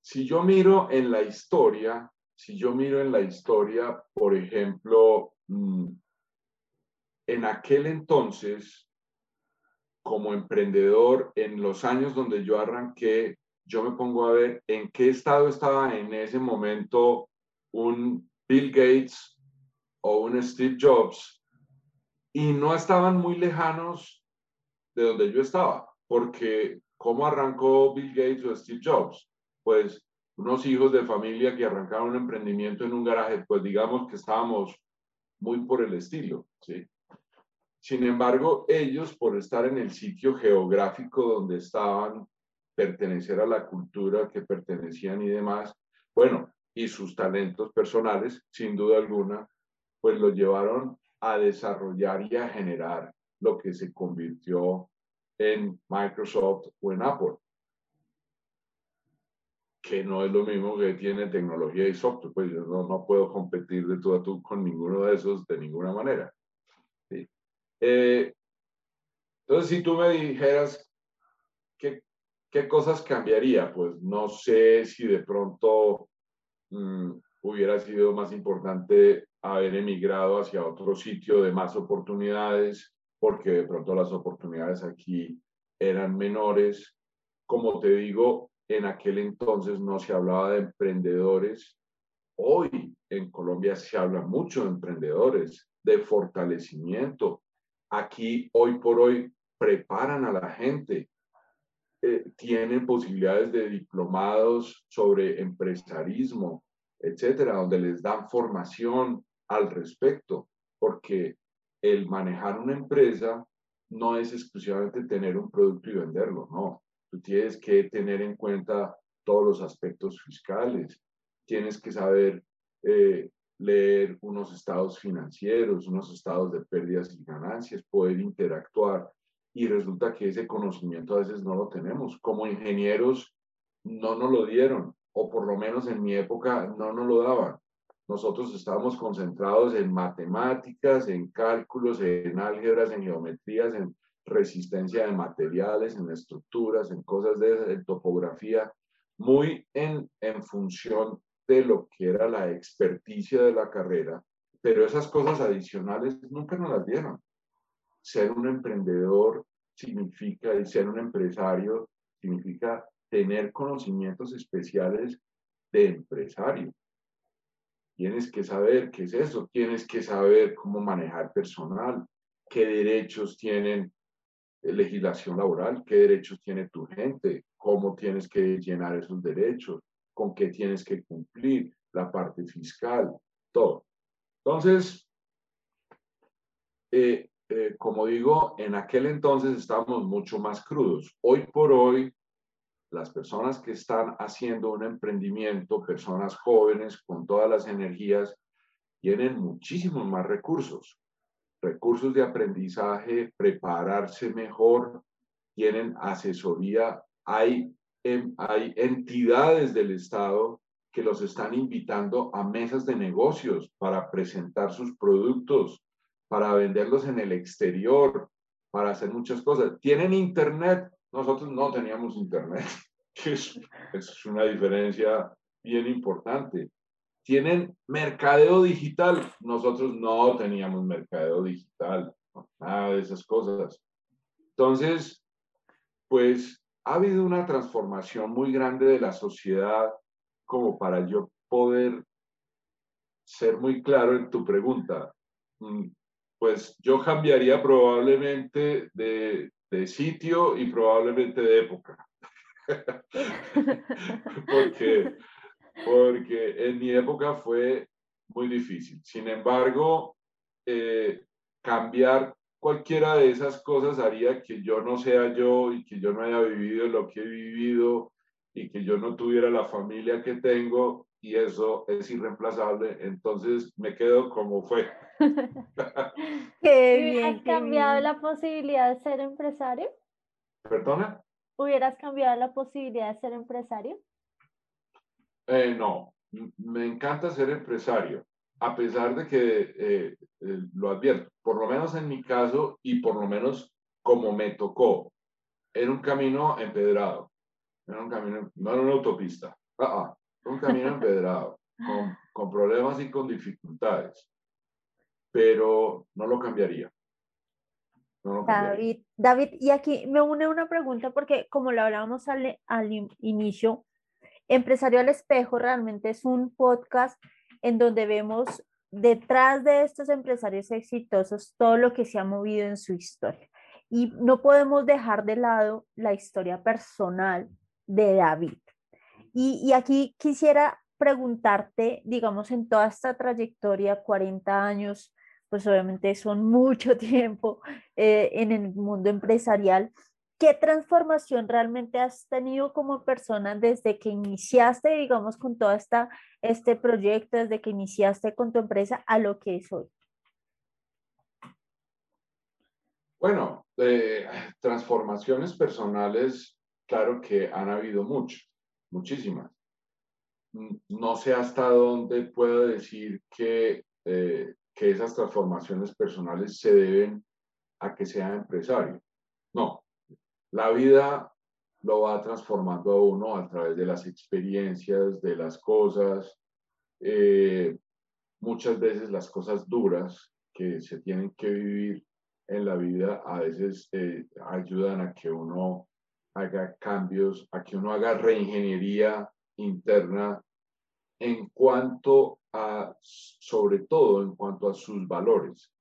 [SPEAKER 4] si yo miro en la historia, si yo miro en la historia, por ejemplo, mm, en aquel entonces, como emprendedor, en los años donde yo arranqué, yo me pongo a ver en qué estado estaba en ese momento un Bill Gates o un Steve Jobs y no estaban muy lejanos de donde yo estaba. porque ¿cómo arrancó Bill Gates o Steve Jobs? Pues unos hijos de familia que arrancaron un emprendimiento en un garaje, pues digamos que estábamos muy por el estilo, ¿sí? Sin embargo, ellos, por estar en el sitio geográfico donde estaban, pertenecer a la cultura que pertenecían y demás, bueno, y sus talentos personales, sin duda alguna, pues los llevaron a desarrollar y a generar lo que se convirtió en Microsoft o en Apple, que no es lo mismo que tiene tecnología y software, pues yo no, no puedo competir de tú a tú con ninguno de esos de ninguna manera. Eh, entonces, si tú me dijeras qué, qué cosas cambiaría, pues no sé si de pronto mm, hubiera sido más importante haber emigrado hacia otro sitio de más oportunidades, porque de pronto las oportunidades aquí eran menores. Como te digo, en aquel entonces no se hablaba de emprendedores. Hoy en Colombia se habla mucho de emprendedores, de fortalecimiento. Aquí, hoy por hoy, preparan a la gente. Eh, tienen posibilidades de diplomados sobre empresarismo, etcétera, donde les dan formación al respecto, porque el manejar una empresa no es exclusivamente tener un producto y venderlo, no. Tú tienes que tener en cuenta todos los aspectos fiscales, tienes que saber eh, leer unos estados financieros, unos estados de pérdidas y ganancias, poder interactuar. Y resulta que ese conocimiento a veces no lo tenemos. Como ingenieros no nos lo dieron, o por lo menos en mi época no nos lo daban. Nosotros estábamos concentrados en matemáticas, en cálculos, en álgebras, en geometrías, en resistencia de materiales, en estructuras, en cosas de, topografía, muy en, en función de lo que era la experticia de la carrera, pero esas cosas adicionales nunca nos las dieron. Ser un emprendedor significa, y ser un empresario significa tener conocimientos especiales de empresario. Tienes que saber qué es eso, tienes que saber cómo manejar personal, qué derechos tienen legislación laboral, qué derechos tiene tu gente, cómo tienes que llenar esos derechos, con qué tienes que cumplir, la parte fiscal, todo. Entonces, eh, eh, como digo, en aquel entonces estábamos mucho más crudos. Hoy por hoy las personas que están haciendo un emprendimiento, personas jóvenes con todas las energías, tienen muchísimos más recursos, recursos de aprendizaje, prepararse mejor, tienen asesoría, hay, hay entidades del Estado que los están invitando a mesas de negocios para presentar sus productos, para venderlos en el exterior, para hacer muchas cosas. Tienen internet, nosotros no teníamos internet, [laughs] que es, es una diferencia bien importante. Tienen mercadeo digital, nosotros no teníamos mercadeo digital, nada de esas cosas. Entonces, pues ha habido una transformación muy grande de la sociedad como para yo poder ser muy claro en tu pregunta. Mm, pues yo cambiaría probablemente de, sitio y probablemente de época. [laughs] porque, porque en mi época fue muy difícil. Sin embargo, eh, cambiar cualquiera de esas cosas haría que yo no sea yo y que yo no haya vivido lo que he vivido y que yo no tuviera la familia que tengo y eso es irreemplazable. Entonces me quedo como fue. [laughs]
[SPEAKER 2] qué bien. ¿Has cambiado la posibilidad de ser empresario?
[SPEAKER 4] ¿Perdona?
[SPEAKER 2] ¿Hubieras cambiado la posibilidad de ser empresario?
[SPEAKER 4] Eh, no, me encanta ser empresario, a pesar de que eh, eh, lo advierto, por lo menos en mi caso y por lo menos como me tocó, era un camino empedrado, era un camino, no era una autopista, ah, ah un camino empedrado, [laughs] con, con problemas y con dificultades, pero no lo cambiaría.
[SPEAKER 3] David, David, y aquí me une una pregunta porque como lo hablábamos al, al inicio, Empresario al Espejo realmente es un podcast en donde vemos detrás de estos empresarios exitosos todo lo que se ha movido en su historia. Y no podemos dejar de lado la historia personal de David. Y, y aquí quisiera preguntarte, digamos, en toda esta trayectoria, 40 años, pues obviamente son mucho [laughs] tiempo eh, en el mundo empresarial. ¿Qué transformación realmente has tenido como persona desde que iniciaste, digamos, con todo esta, este proyecto, desde que iniciaste con tu empresa a lo que es hoy?
[SPEAKER 4] Bueno, eh, transformaciones personales, claro que han habido muchas, muchísimas. No sé hasta dónde puedo decir que eh, que esas transformaciones personales se deben a que sea empresario. No, la vida lo va transformando a uno a través de las experiencias, de las cosas, eh, muchas veces las cosas duras que se tienen que vivir en la vida a veces eh, ayudan a que uno haga cambios, a que uno haga reingeniería interna en cuanto a, sobre todo en cuanto a sus valores.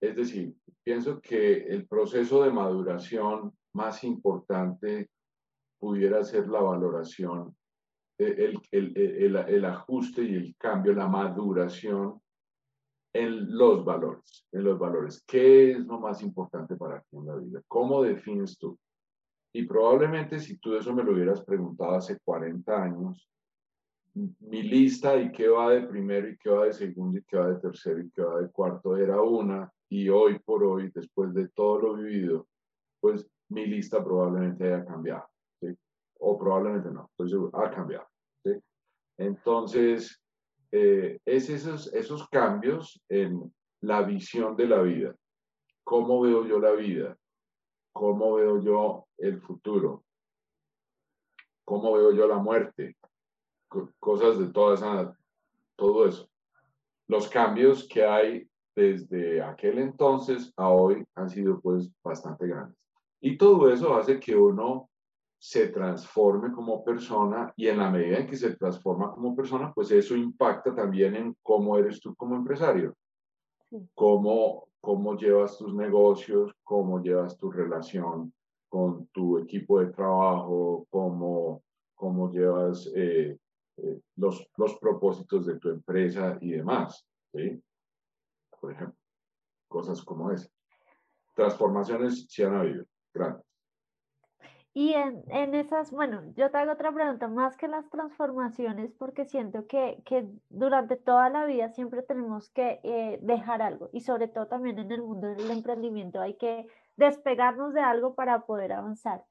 [SPEAKER 4] Es decir, pienso que el proceso de maduración más importante pudiera ser la valoración, el, el, el, el, ajuste y el cambio, la maduración en los valores, en los valores. ¿Qué es lo más importante para ti en la vida? ¿Cómo defines tú? Y probablemente si tú eso me lo hubieras preguntado hace 40 años, mi lista y qué va de primero y qué va de segundo y qué va de tercero y qué va de cuarto era una y hoy por hoy, después de todo lo vivido, pues mi lista probablemente haya cambiado, ¿sí? O probablemente no, estoy ha cambiado. Entonces, eh, es esos, esos cambios en la visión de la vida. ¿Cómo veo yo la vida? ¿Cómo veo yo el futuro? ¿Cómo veo yo la muerte? cosas de toda esa, todo eso. Los cambios que hay desde aquel entonces a hoy han sido pues bastante grandes. Y todo eso hace que uno se transforme como persona y en la medida en que se transforma como persona, pues eso impacta también en cómo eres tú como empresario. Cómo, cómo llevas tus negocios, cómo llevas tu relación con tu equipo de trabajo, cómo, cómo llevas eh, eh, los, los propósitos de tu empresa y demás. ¿sí? Por ejemplo, cosas como esa. Transformaciones sí han habido,
[SPEAKER 2] Y en, en, esas, bueno, yo te hago otra pregunta, más que las transformaciones, porque siento que, que durante toda la vida siempre tenemos que eh, dejar algo, y sobre todo también en el mundo del emprendimiento hay que despegarnos de algo para poder avanzar.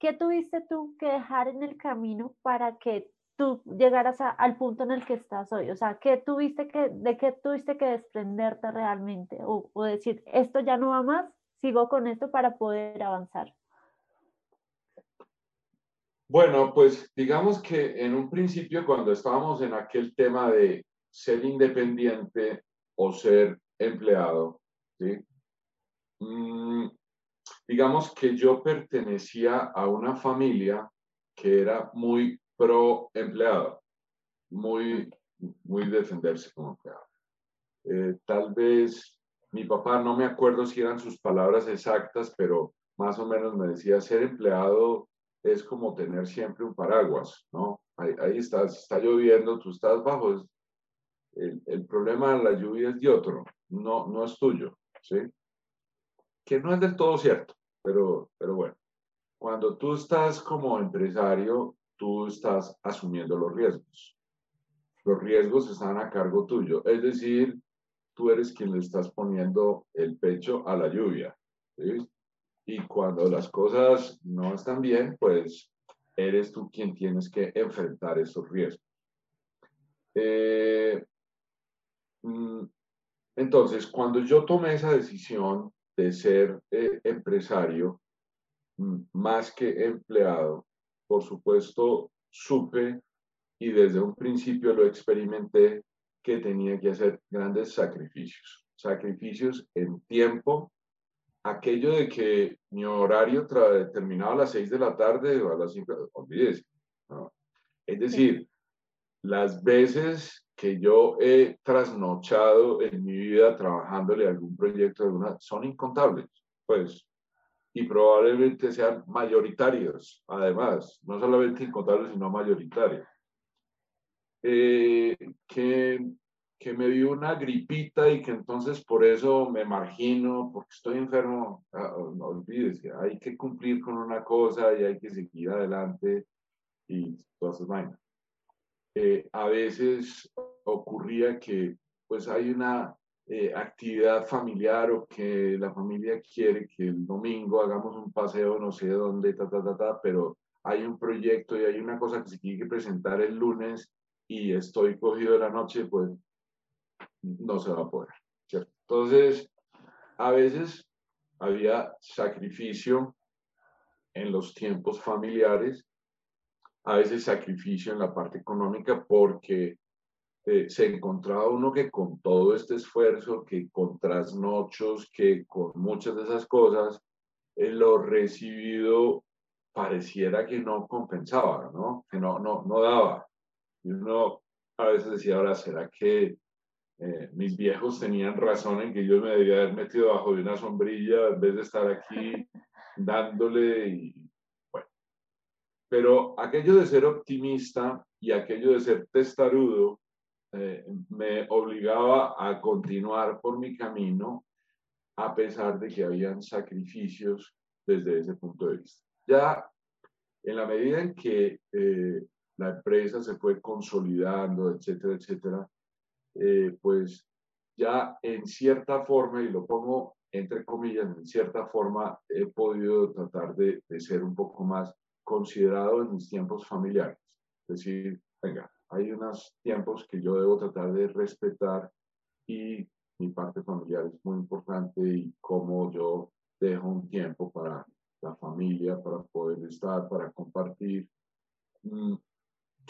[SPEAKER 2] ¿Qué tuviste tú que dejar en el camino para que tú llegaras al punto en el que estás hoy? O sea, ¿qué tuviste que, ¿de qué tuviste que desprenderte realmente? O decir, esto ya no va más, sigo con esto para poder avanzar.
[SPEAKER 4] Bueno, pues digamos que en un principio cuando estábamos en aquel tema de ser independiente o ser empleado, ¿sí? Mm, digamos que yo pertenecía a una familia que era muy pro empleado, muy, muy defenderse como empleado. Eh, tal vez mi papá, no me acuerdo si eran sus palabras exactas, pero más o menos me decía, ser empleado es como tener siempre un paraguas, ¿no? Ahí, ahí estás, está lloviendo, tú estás bajo. El, el, problema de la lluvia es de otro, no, no es tuyo, ¿sí? Que no es del todo cierto, pero, pero bueno. Cuando tú estás como empresario, tú estás asumiendo los riesgos. Los riesgos están a cargo tuyo, es decir, tú eres quien le estás poniendo el pecho a la lluvia. Y cuando las cosas no están bien, pues eres tú quien tienes que enfrentar esos riesgos. Eh, mm, entonces, cuando yo tomé esa decisión de ser eh, empresario, mm, más que empleado, por supuesto, supe y desde un principio lo experimenté que tenía que hacer grandes sacrificios. Sacrificios en tiempo, aquello de que mi horario terminaba a las seis de la tarde o a las cinco, olvídese. Es decir, las veces que yo he trasnochado en mi vida trabajándole algún proyecto de una, son incontables. Pues y probablemente sean mayoritarios, además, no solamente incontables, sino mayoritarios. Eh, que, que me dio una gripita y que entonces por eso me margino, porque estoy enfermo, ah, no olvídese, hay que cumplir con una cosa y hay que seguir adelante y todas esas vainas. Eh, a veces ocurría que pues hay una eh, actividad familiar o que la familia quiere que el domingo hagamos un paseo no sé dónde, ta, ta, ta, ta, pero hay un proyecto y hay una cosa que se tiene que presentar el lunes y estoy cogido de la noche, pues no se va a poder. Entonces, a veces había sacrificio en los tiempos familiares, a veces sacrificio en la parte económica porque eh, se encontraba uno que con todo este esfuerzo, que con trasnochos, que con muchas de esas cosas, eh, lo recibido pareciera que no compensaba, ¿no? Que no, no, no daba. Y uno a veces decía, ahora, ¿será que eh, mis viejos tenían razón en que yo me debía haber metido bajo de una sombrilla en vez de estar aquí [laughs] dándole y bueno. Pero aquello de ser optimista y aquello de ser testarudo eh, me obligaba a continuar por mi camino a pesar de que habían sacrificios desde ese punto de vista. Ya en la medida en que eh, la empresa se fue consolidando, etcétera, etcétera, eh, pues ya en cierta forma, y lo pongo entre comillas, en cierta forma he podido tratar de, de ser un poco más considerado en mis tiempos familiares. Es decir, venga, hay unos tiempos que yo debo tratar de respetar y mi parte familiar es muy importante y cómo yo dejo un tiempo para la familia, para poder estar, para compartir, mm,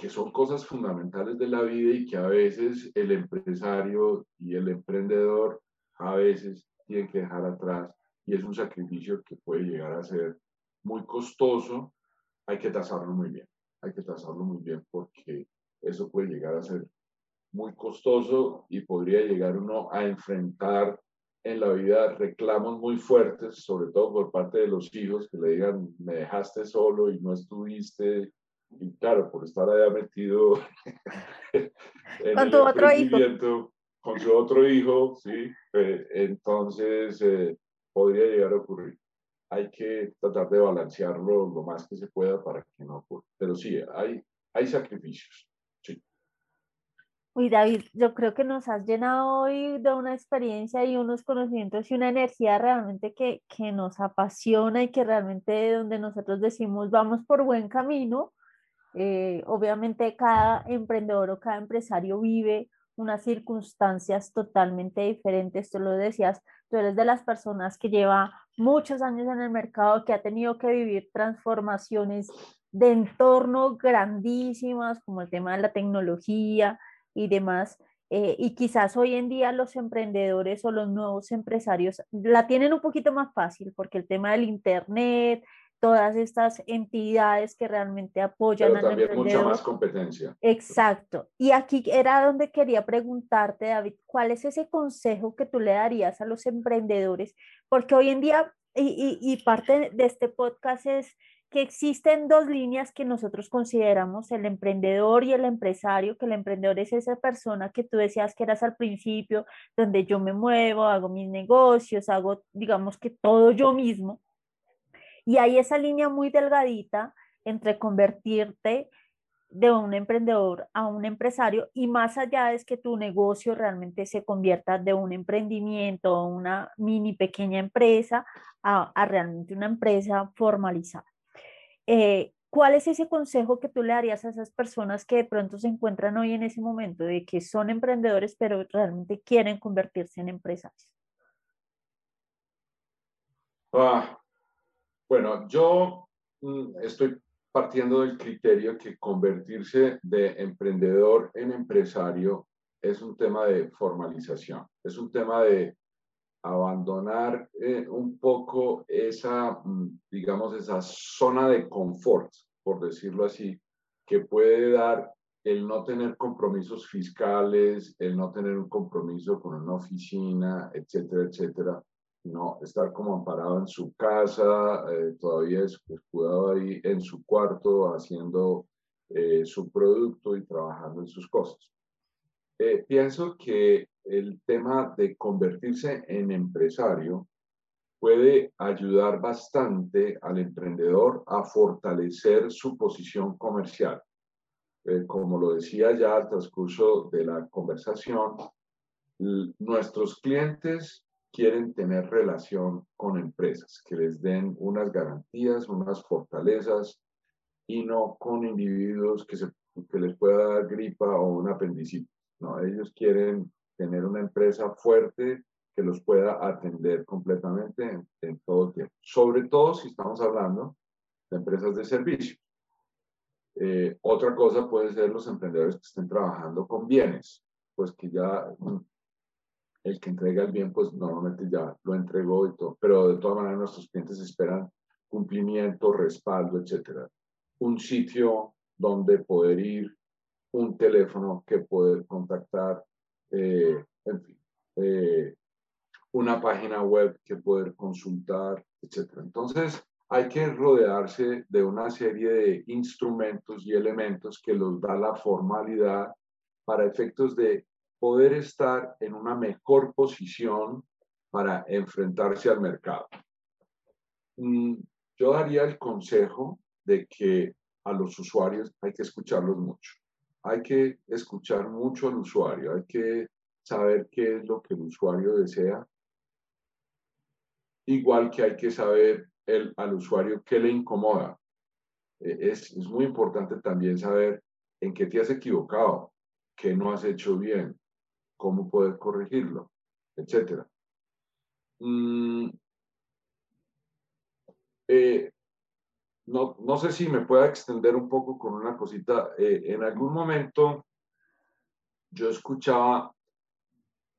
[SPEAKER 4] que son cosas fundamentales de la vida y que a veces el empresario y el emprendedor a veces tienen que dejar atrás y es un sacrificio que puede llegar a ser muy costoso. Hay que tasarlo muy bien, hay que tasarlo muy bien porque eso puede llegar a ser muy costoso y podría llegar uno a enfrentar en la vida reclamos muy fuertes, sobre todo por parte de los hijos, que le digan, me dejaste solo y no estuviste. Y claro, por estar allá metido [laughs]
[SPEAKER 3] en con tu otro hijo.
[SPEAKER 4] Con su otro hijo, sí. Eh, entonces, eh, podría llegar a ocurrir. Hay que tratar de balancearlo lo más que se pueda para que no ocurra. Pero sí, hay, hay sacrificios.
[SPEAKER 3] Uy, David, yo creo que nos has llenado hoy de una experiencia y unos conocimientos y una energía realmente que, que nos apasiona y que realmente donde nosotros decimos vamos por buen camino. Eh, obviamente cada emprendedor o cada empresario vive unas circunstancias totalmente diferentes. Tú lo decías, tú eres de las personas que lleva muchos años en el mercado, que ha tenido que vivir transformaciones de entorno grandísimas, como el tema de la tecnología, y demás. Eh, y quizás hoy en día los emprendedores o los nuevos empresarios la tienen un poquito más fácil porque el tema del Internet, todas estas entidades que realmente apoyan
[SPEAKER 4] Pero también mucha más competencia.
[SPEAKER 3] Exacto. Y aquí era donde quería preguntarte, David, ¿cuál es ese consejo que tú le darías a los emprendedores? Porque hoy en día, y, y, y parte de este podcast es que existen dos líneas que nosotros consideramos, el emprendedor y el empresario, que el emprendedor es esa persona que tú decías que eras al principio, donde yo me muevo, hago mis negocios, hago, digamos que todo yo mismo. Y hay esa línea muy delgadita entre convertirte de un emprendedor a un empresario y más allá es que tu negocio realmente se convierta de un emprendimiento o una mini pequeña empresa a, realmente una empresa formalizada. Eh, ¿Cuál es ese consejo que tú le darías a esas personas que de pronto se encuentran hoy en ese momento de que son emprendedores pero realmente quieren convertirse en empresarios?
[SPEAKER 4] Ah, bueno, yo mm, estoy partiendo del criterio que convertirse de emprendedor en empresario es un tema de formalización, es un tema de abandonar eh, un poco esa, mm, digamos, esa zona de confort, por decirlo así, que puede dar el no tener compromisos fiscales, el no tener un compromiso con una oficina, etcétera, etcétera, no estar como amparado en su casa, eh, todavía escudado ahí en su cuarto haciendo eh, su producto y trabajando en sus cosas. Eh, pienso que el tema de convertirse en empresario puede ayudar bastante al emprendedor a fortalecer su posición comercial. como lo decía ya al transcurso de la conversación, nuestros clientes quieren tener relación con empresas que les den unas garantías, unas fortalezas y no con individuos que, se, que les pueda dar gripa o un apendicitis. No, ellos quieren tener una empresa fuerte que los pueda atender completamente en, todo el tiempo. Sobre todo si estamos hablando de empresas de servicio. Eh, otra cosa puede ser los emprendedores que estén trabajando con bienes, pues que ya el que entrega el bien, pues normalmente ya lo entregó y todo, pero de todas maneras nuestros clientes esperan cumplimiento, respaldo, etcétera. Un sitio donde poder ir, un teléfono que poder contactar, eh, en fin, eh, una página web que poder consultar, etcétera. Entonces, hay que rodearse de una serie de instrumentos y elementos que los da la formalidad para efectos de poder estar en una mejor posición para enfrentarse al mercado. Mm, yo daría el consejo de que a los usuarios hay que escucharlos mucho. Hay que escuchar mucho al usuario, hay que saber qué es lo que el usuario desea. Igual que hay que saber el, al usuario qué le incomoda. E, es, es muy importante también saber en qué te has equivocado, qué no has hecho bien, cómo poder corregirlo, etcétera. Mm, eh, no, no, sé si me pueda extender un poco con una cosita. Eh, en algún momento yo escuchaba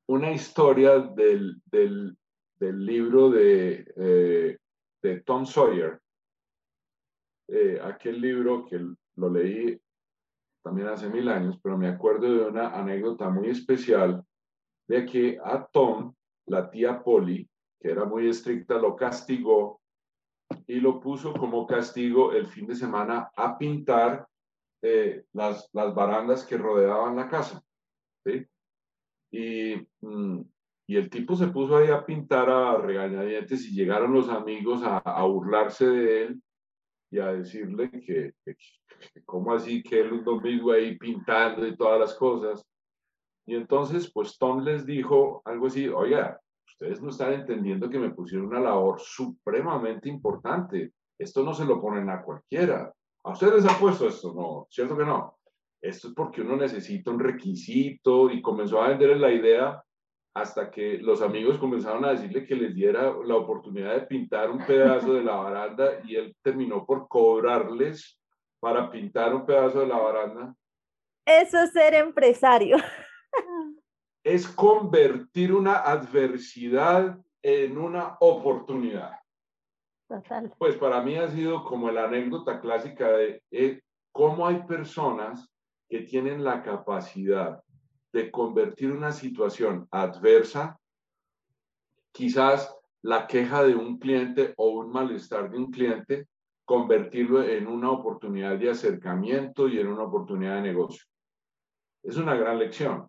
[SPEAKER 4] una historia del, del, del libro de, eh, de Tom Sawyer, aquel libro que lo leí también hace mil años, pero me acuerdo de una anécdota muy especial de que a Tom, la tía Polly, que era muy estricta, lo castigó y lo puso como castigo el fin de semana a pintar eh, las, las barandas que rodeaban la casa. ¿sí? Y, mm, y, el tipo se puso ahí a pintar a regañadientes y llegaron los amigos a, a burlarse de él y a decirle que, ¿cómo así que él un domingo ahí pintando y todas las cosas? Y entonces, pues Tom les dijo algo así, oiga, ustedes no están entendiendo que me pusieron una labor supremamente importante. Esto no se lo ponen a cualquiera. ¿A ustedes les ha puesto esto? No, ¿cierto que no? Esto es porque uno necesita un requisito y comenzó a venderles la idea hasta que los amigos comenzaron a decirle que les diera la oportunidad de pintar un pedazo de la baranda y él terminó por cobrarles para pintar un pedazo de la baranda.
[SPEAKER 2] Eso es ser empresario.
[SPEAKER 4] Es convertir una adversidad en una oportunidad.
[SPEAKER 2] Total.
[SPEAKER 4] Pues para mí ha sido como la anécdota clásica de eh, cómo hay personas que tienen la capacidad de convertir una situación adversa, quizás la queja de un cliente o un malestar de un cliente, convertirlo en una oportunidad de acercamiento y en una oportunidad de negocio. Es una gran lección.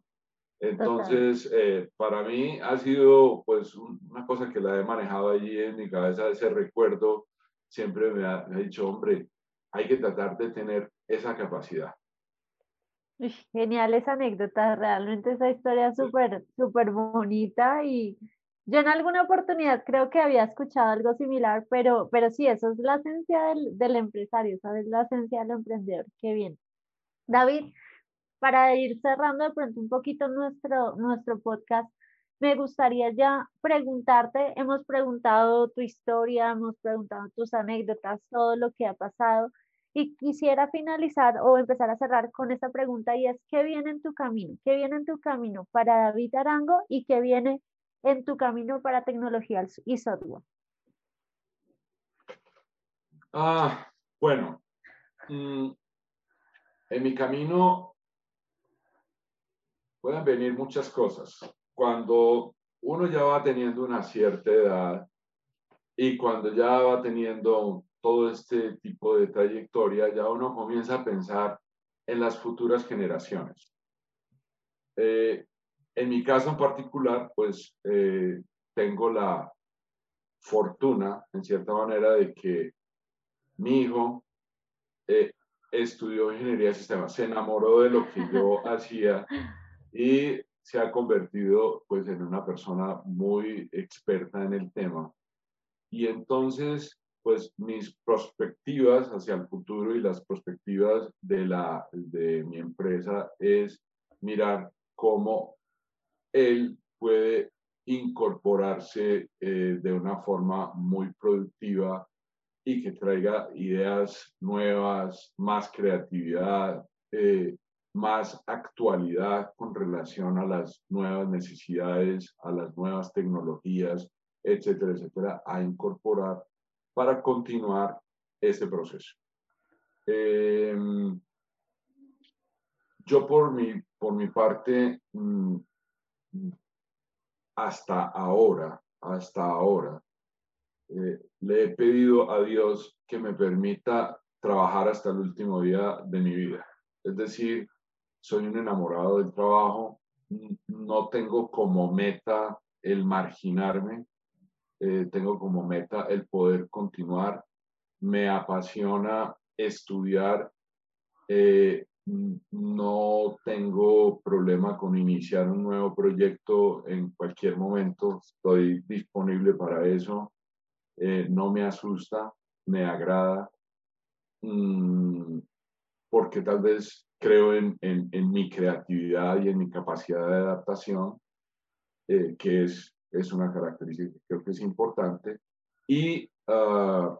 [SPEAKER 4] Entonces, eh, para mí ha sido pues una cosa que la he manejado allí en mi cabeza, ese recuerdo siempre me ha, me ha dicho, hombre, hay que tratar de tener esa capacidad.
[SPEAKER 2] Genial esa anécdota, realmente esa historia súper, súper bonita y yo en alguna oportunidad creo que había escuchado algo similar, pero, pero sí, eso es la esencia del, del empresario, ¿sabes? La esencia del emprendedor, qué bien. David, para ir cerrando de pronto un poquito nuestro, nuestro podcast, me gustaría ya preguntarte, hemos preguntado tu historia, hemos preguntado tus anécdotas, todo lo que ha pasado, y quisiera finalizar o empezar a cerrar con esta pregunta y es, ¿qué viene en tu camino? ¿Qué viene en tu camino para David Arango y qué viene en tu camino para tecnología y software?
[SPEAKER 4] Ah, bueno, mm, en mi camino pueden venir muchas cosas. Cuando uno ya va teniendo una cierta edad y cuando ya va teniendo todo este tipo de trayectoria, ya uno comienza a pensar en las futuras generaciones. Eh, en mi caso en particular, pues eh, tengo la fortuna, en cierta manera, de que mi hijo eh, estudió ingeniería de sistemas, se enamoró de lo que yo [laughs] hacía y se ha convertido pues en una persona muy experta en el tema. Y entonces, pues mis perspectivas hacia el futuro y las perspectivas de, la, de mi empresa es mirar cómo él puede incorporarse eh, de una forma muy productiva y que traiga ideas nuevas, más creatividad, eh, más actualidad con relación a las nuevas necesidades, a las nuevas tecnologías, etcétera, etcétera, a incorporar para continuar ese proceso. Em, yo por mi, por mi parte, mm, hasta ahora, hasta ahora, eh, le he pedido a Dios que me permita trabajar hasta el último día de mi vida. Es decir, soy un enamorado del trabajo, no tengo como meta el marginarme, eh, tengo como meta el poder continuar, me apasiona estudiar, eh, no tengo problema con iniciar un nuevo proyecto en cualquier momento, estoy disponible para eso, eh, no me asusta, me agrada, mm, porque tal vez creo en, en, mi creatividad y en mi capacidad de adaptación, que es, es una característica que creo que es importante. Y uh,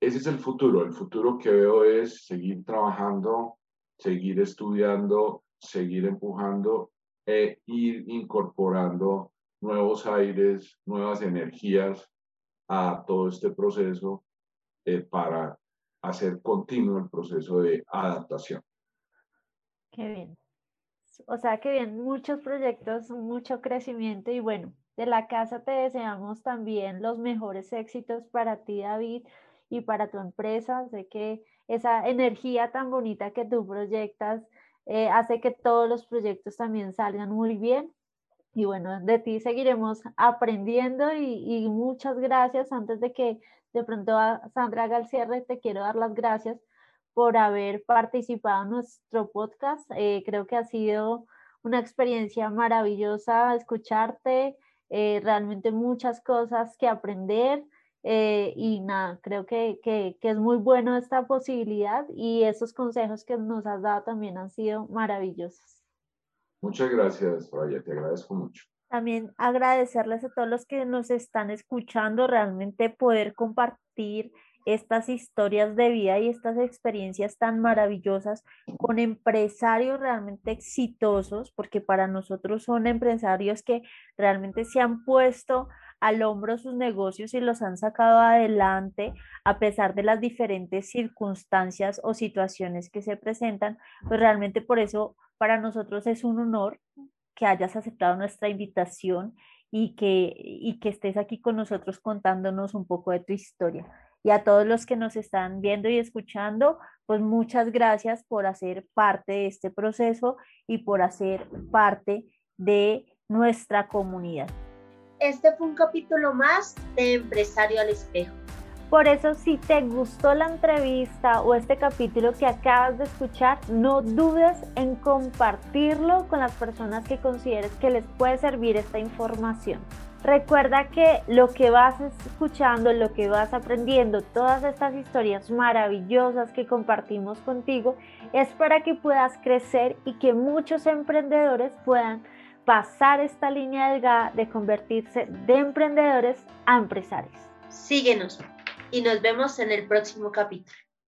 [SPEAKER 4] ese es el futuro. El futuro que veo es seguir trabajando, seguir estudiando, seguir empujando e ir incorporando nuevos aires, nuevas energías a todo este proceso eh, para hacer continuo el proceso de adaptación.
[SPEAKER 2] Qué bien. O sea, que bien, muchos proyectos, mucho crecimiento y bueno, de la casa te deseamos también los mejores éxitos para ti, David, y para tu empresa. Sé que esa energía tan bonita que tú proyectas eh, hace que todos los proyectos también salgan muy bien. Y bueno, de ti seguiremos aprendiendo y, y muchas gracias. Antes de que de pronto a Sandra haga el cierre, te quiero dar las gracias por haber participado en nuestro podcast. Eh, creo que ha sido una experiencia maravillosa escucharte, eh, realmente muchas cosas que aprender. Eh, y nada, creo que, que, que, es muy bueno esta posibilidad y esos consejos que nos has dado también han sido maravillosos.
[SPEAKER 4] Muchas gracias, Raya, te agradezco mucho.
[SPEAKER 3] También agradecerles a todos los que nos están escuchando, realmente poder compartir estas historias de vida y estas experiencias tan maravillosas con empresarios realmente exitosos, porque para nosotros son empresarios que realmente se han puesto al hombro sus negocios y los han sacado adelante a pesar de las diferentes circunstancias o situaciones que se presentan, pues realmente por eso para nosotros es un honor que hayas aceptado nuestra invitación y que, y que estés aquí con nosotros contándonos un poco de tu historia. Y a todos los que nos están viendo y escuchando, pues muchas gracias por hacer parte de este proceso y por hacer parte de nuestra comunidad.
[SPEAKER 1] Este fue un capítulo más de Empresario al Espejo.
[SPEAKER 2] Por eso, si te gustó la entrevista o este capítulo que acabas de escuchar, no dudes en compartirlo con las personas que consideres que les puede servir esta información. Recuerda que lo que vas escuchando, lo que vas aprendiendo, todas estas historias maravillosas que compartimos contigo, es para que puedas crecer y que muchos emprendedores puedan pasar esta línea delgada de convertirse de emprendedores a empresarios.
[SPEAKER 1] Síguenos y nos vemos en el próximo capítulo.